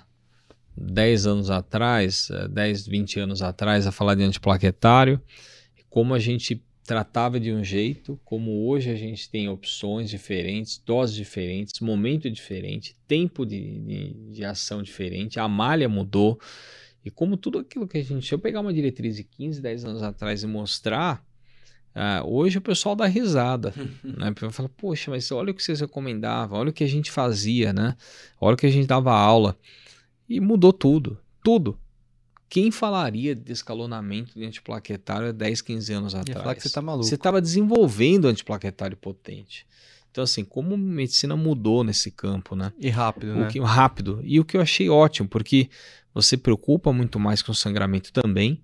10 anos atrás, 10, 20 anos atrás, a falar de antiplaquetário, como a gente tratava de um jeito, como hoje a gente tem opções diferentes, doses diferentes, momento diferente, tempo de, de, de, ação diferente, a malha mudou. E como tudo aquilo que a gente. Se eu pegar uma diretriz de 15, 10 anos atrás e mostrar, uh, hoje o pessoal dá risada. né? Fala, poxa, mas olha o que vocês recomendavam, olha o que a gente fazia, né? Olha o que a gente dava aula. E mudou tudo, tudo. Quem falaria de escalonamento de antiplaquetário há 10, 15 anos atrás? falar que você tá maluco. Você estava desenvolvendo antiplaquetário potente. Então, assim, como a medicina mudou nesse campo, né? E rápido, o né? Que, rápido. E o que eu achei ótimo, porque você preocupa muito mais com o sangramento também.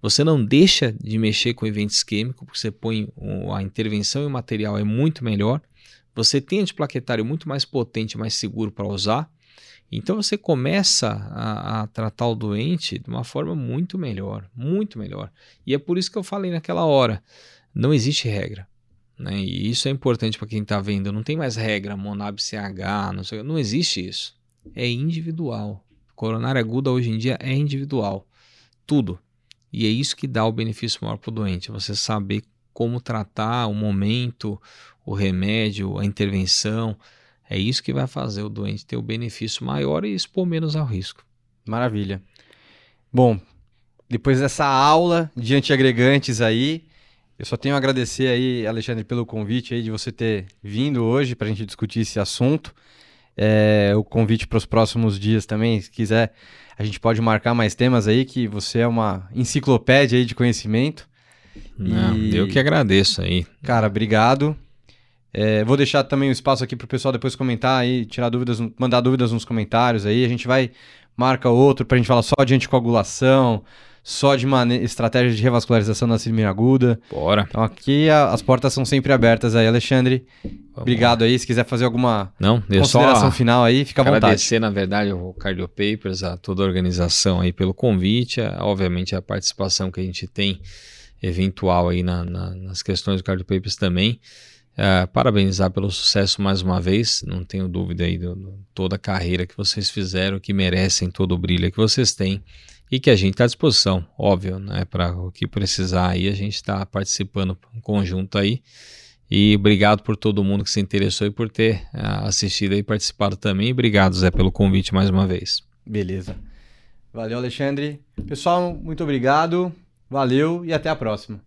Você não deixa de mexer com o evento isquêmico, porque você põe a intervenção e o material é muito melhor. Você tem antiplaquetário muito mais potente, mais seguro para usar. Então você começa a, a, tratar o doente de uma forma muito melhor, muito melhor. E é por isso que eu falei naquela hora: não existe regra. Né? E isso é importante para quem está vendo. Não tem mais regra, Monab CH, não, sei, não existe isso. É individual. Coronária aguda hoje em dia é individual. Tudo. E é isso que dá o benefício maior para o doente. Você saber como tratar o momento, o remédio, a intervenção. É isso que vai fazer o doente ter o benefício maior e expor menos ao risco. Maravilha. Bom, depois dessa aula de antiagregantes aí, eu só tenho a agradecer aí, Alexandre, pelo convite aí de você ter vindo hoje para a gente discutir esse assunto. É, o convite para os próximos dias também, se quiser, a gente pode marcar mais temas aí, que você é uma enciclopédia aí de conhecimento. Não, e... Eu que agradeço aí. Cara, obrigado. É, vou deixar também o espaço aqui para o pessoal depois comentar aí, tirar dúvidas, mandar dúvidas nos comentários aí. A gente vai, marca outro para a gente falar só de anticoagulação, só de estratégia de revascularização da síndrome aguda. Bora. Então aqui a, as portas são sempre abertas aí, Alexandre. Vamos Obrigado lá. aí. Se quiser fazer alguma Não, consideração final aí, fica à vontade. Agradecer, na verdade, o Cardio Papers, a toda a organização aí pelo convite, a, obviamente a participação que a gente tem eventual aí na, na, nas questões do Cardio Papers também. É, parabenizar pelo sucesso mais uma vez, não tenho dúvida aí de toda a carreira que vocês fizeram, que merecem todo o brilho que vocês têm e que a gente está à disposição, óbvio, né? Para o que precisar aí, a gente está participando em conjunto aí. E obrigado por todo mundo que se interessou e por ter uh, assistido e participado também. Obrigado, Zé, pelo convite mais uma vez. Beleza. Valeu, Alexandre. Pessoal, muito obrigado. Valeu e até a próxima.